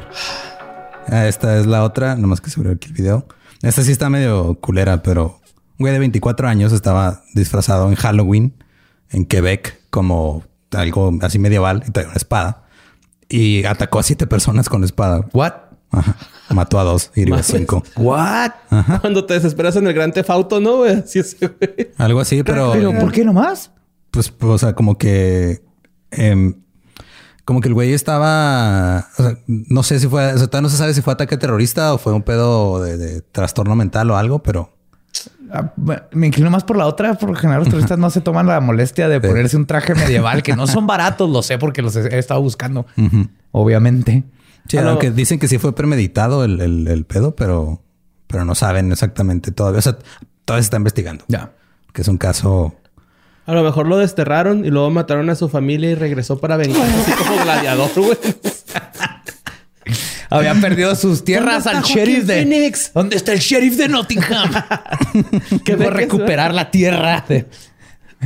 Speaker 1: Ah, esta es la otra, nomás que se abrió aquí el video. Esta sí está medio culera, pero un güey de 24 años estaba disfrazado en Halloween en Quebec como algo así medieval y traía una espada y atacó a siete personas con la espada.
Speaker 2: What?
Speaker 1: Ajá. Mató a dos y hirió a cinco.
Speaker 2: What?
Speaker 3: Cuando te desesperas en el gran tefauto, ¿no, güey? Así es, güey.
Speaker 1: Algo así, pero,
Speaker 2: Pero ¿por qué nomás?
Speaker 1: Pues, pues, o sea, como que, em, como que el güey estaba, o sea, no sé si fue, o sea, todavía no se sabe si fue ataque terrorista o fue un pedo de, de trastorno mental o algo, pero
Speaker 2: Ah, Me inclino más por la otra. Por lo general, los turistas no se toman la molestia de ponerse un traje medieval, que no son baratos, lo sé porque los he, estado buscando. Obviamente.
Speaker 1: sí,
Speaker 3: no.
Speaker 1: aunque dicen que sí fue premeditado el, el- el pedo, pero, pero no saben exactamente todavía. O sea, todavía se está investigando.
Speaker 2: Ya.
Speaker 1: Que es un caso.
Speaker 3: A lo mejor lo desterraron y luego mataron a su familia y regresó para vengarse así como gladiador, güey.
Speaker 2: Habían perdido sus tierras
Speaker 3: ¿Dónde
Speaker 2: al sheriff
Speaker 3: Joaquín
Speaker 2: de
Speaker 3: Phoenix?
Speaker 2: ¿Dónde está el sheriff de Nottingham? que a recuperar la tierra de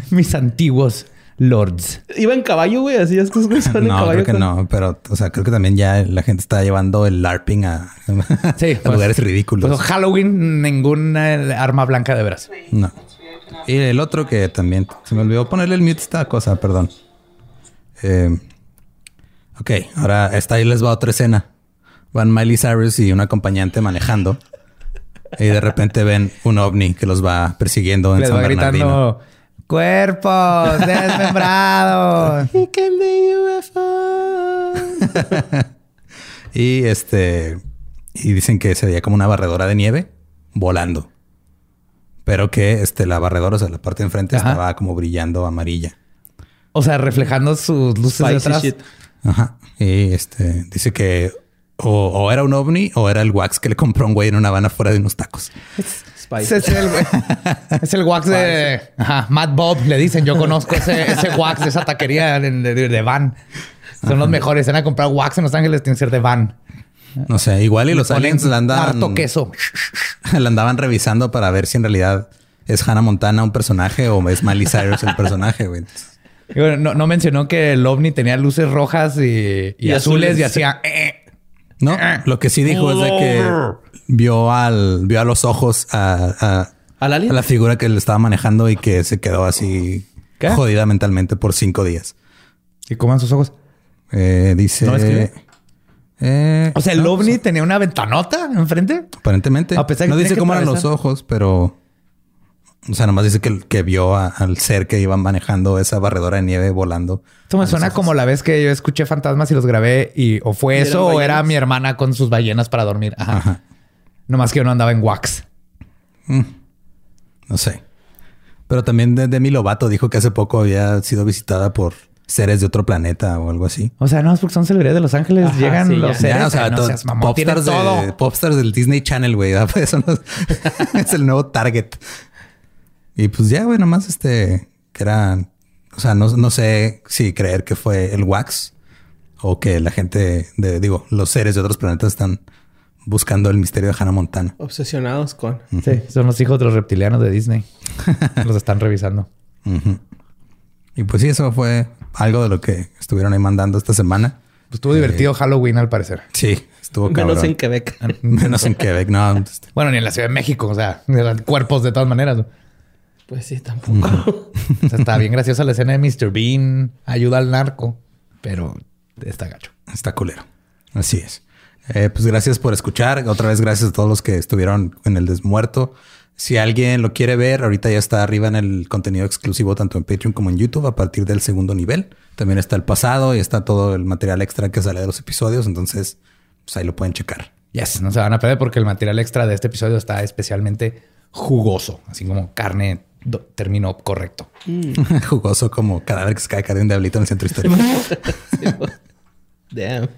Speaker 2: mis antiguos lords.
Speaker 3: Iba en caballo, güey. Así van en
Speaker 1: No,
Speaker 3: caballo.
Speaker 1: creo que
Speaker 3: con-
Speaker 1: no, pero, o sea, creo que también ya la gente está llevando el LARPing a,
Speaker 2: Sí,
Speaker 1: a
Speaker 2: pues,
Speaker 1: lugares ridículos.
Speaker 2: Pues Halloween, ninguna arma blanca de veras.
Speaker 1: No. Y el otro que también se me olvidó ponerle el mute a esta cosa, perdón. Eh, ok, ahora esta ahí les va otra escena. Van Miley Cyrus y un acompañante manejando. Y de repente ven un ovni que los va persiguiendo en
Speaker 2: Les
Speaker 1: San
Speaker 2: va
Speaker 1: Bernardino.
Speaker 2: gritando cuerpos desmembrados.
Speaker 1: Y este. Y dicen que se veía como una barredora de nieve volando. Pero que este, la barredora, o sea, la parte de enfrente
Speaker 2: Ajá.
Speaker 1: estaba como brillando amarilla.
Speaker 2: o sea, reflejando sus luces de
Speaker 3: Spicy
Speaker 2: atrás.
Speaker 3: shit.
Speaker 1: Ajá. Y este dice que O, era un ovni o era el wax que le compró un güey en una Habana fuera de unos tacos.
Speaker 2: Es, el, wax de Matt Bob, le dicen. Yo conozco ese, wax de esa taquería de, van. Son los mejores. Van a comprar wax en Los Ángeles, tienen que ser de van.
Speaker 1: No sé, igual y los aliens la andaban.
Speaker 2: Harto queso.
Speaker 1: La andaban revisando para ver si en realidad es Hannah Montana un personaje o es Miley Cyrus el personaje, güey.
Speaker 2: no, mencionó que el ovni tenía luces rojas y, azules, y hacía. Eh,
Speaker 1: no, eh. lo que sí dijo es de que vio al vio a los ojos a, a, la figura que le estaba manejando y que se quedó así jodida mentalmente por cinco días.
Speaker 2: ¿Y cómo sus ojos?
Speaker 1: Eh, dice.
Speaker 2: Eh, o sea, el ovni tenía una ventanota enfrente.
Speaker 1: Aparentemente. no dice cómo eran los ojos, pero. O sea, nomás dice que, que vio al ser que iba manejando esa barredora de nieve volando.
Speaker 2: Esto me suena como la vez que yo escuché fantasmas y los grabé y o fue eso o era mi hermana con sus ballenas para dormir. Ajá. Nomás que yo no andaba en wax.
Speaker 1: Mm. No sé. Pero también Demi Lovato dijo que hace poco había sido visitada por seres de otro planeta o algo así.
Speaker 2: O sea, no, es porque son celebridades de Los Ángeles. llegan los seres. o sea,
Speaker 1: popstars, de, popstars del Disney Channel, güey. Pues es el nuevo target. Y pues ya, güey, nomás este, que era, o sea, no, no sé si creer que fue el Wax o que la gente de, digo, los seres de otros planetas están buscando el misterio de Hannah Montana.
Speaker 3: Obsesionados con.
Speaker 2: Sí, son los hijos de los reptilianos de Disney. los están revisando.
Speaker 1: Y pues sí, eso fue algo de lo que estuvieron ahí mandando esta semana.
Speaker 2: Pues estuvo divertido Halloween al parecer.
Speaker 1: Sí, estuvo
Speaker 3: Menos en Quebec.
Speaker 1: Menos en Quebec, no.
Speaker 2: Este. Bueno, ni en la Ciudad de México, o sea, eran cuerpos de todas maneras.
Speaker 3: Pues sí, tampoco.
Speaker 2: o sea, está bien graciosa la escena de Mr. Bean, ayuda al narco, pero está gacho.
Speaker 1: Está culero. Así es. Eh, pues gracias por escuchar. Otra vez gracias a todos los que estuvieron en el desmuerto. Si alguien lo quiere ver, ahorita ya está arriba en el contenido exclusivo tanto en Patreon como en YouTube a partir del segundo nivel. También está el pasado y está todo el material extra que sale de los episodios. Entonces, pues ahí lo pueden checar.
Speaker 2: Yes, no se van a perder porque el material extra de este episodio está especialmente jugoso, así como carne término correcto.
Speaker 1: Mm. Jugoso como cadáver que se cae de un diablito en el centro histórico.
Speaker 3: Damn.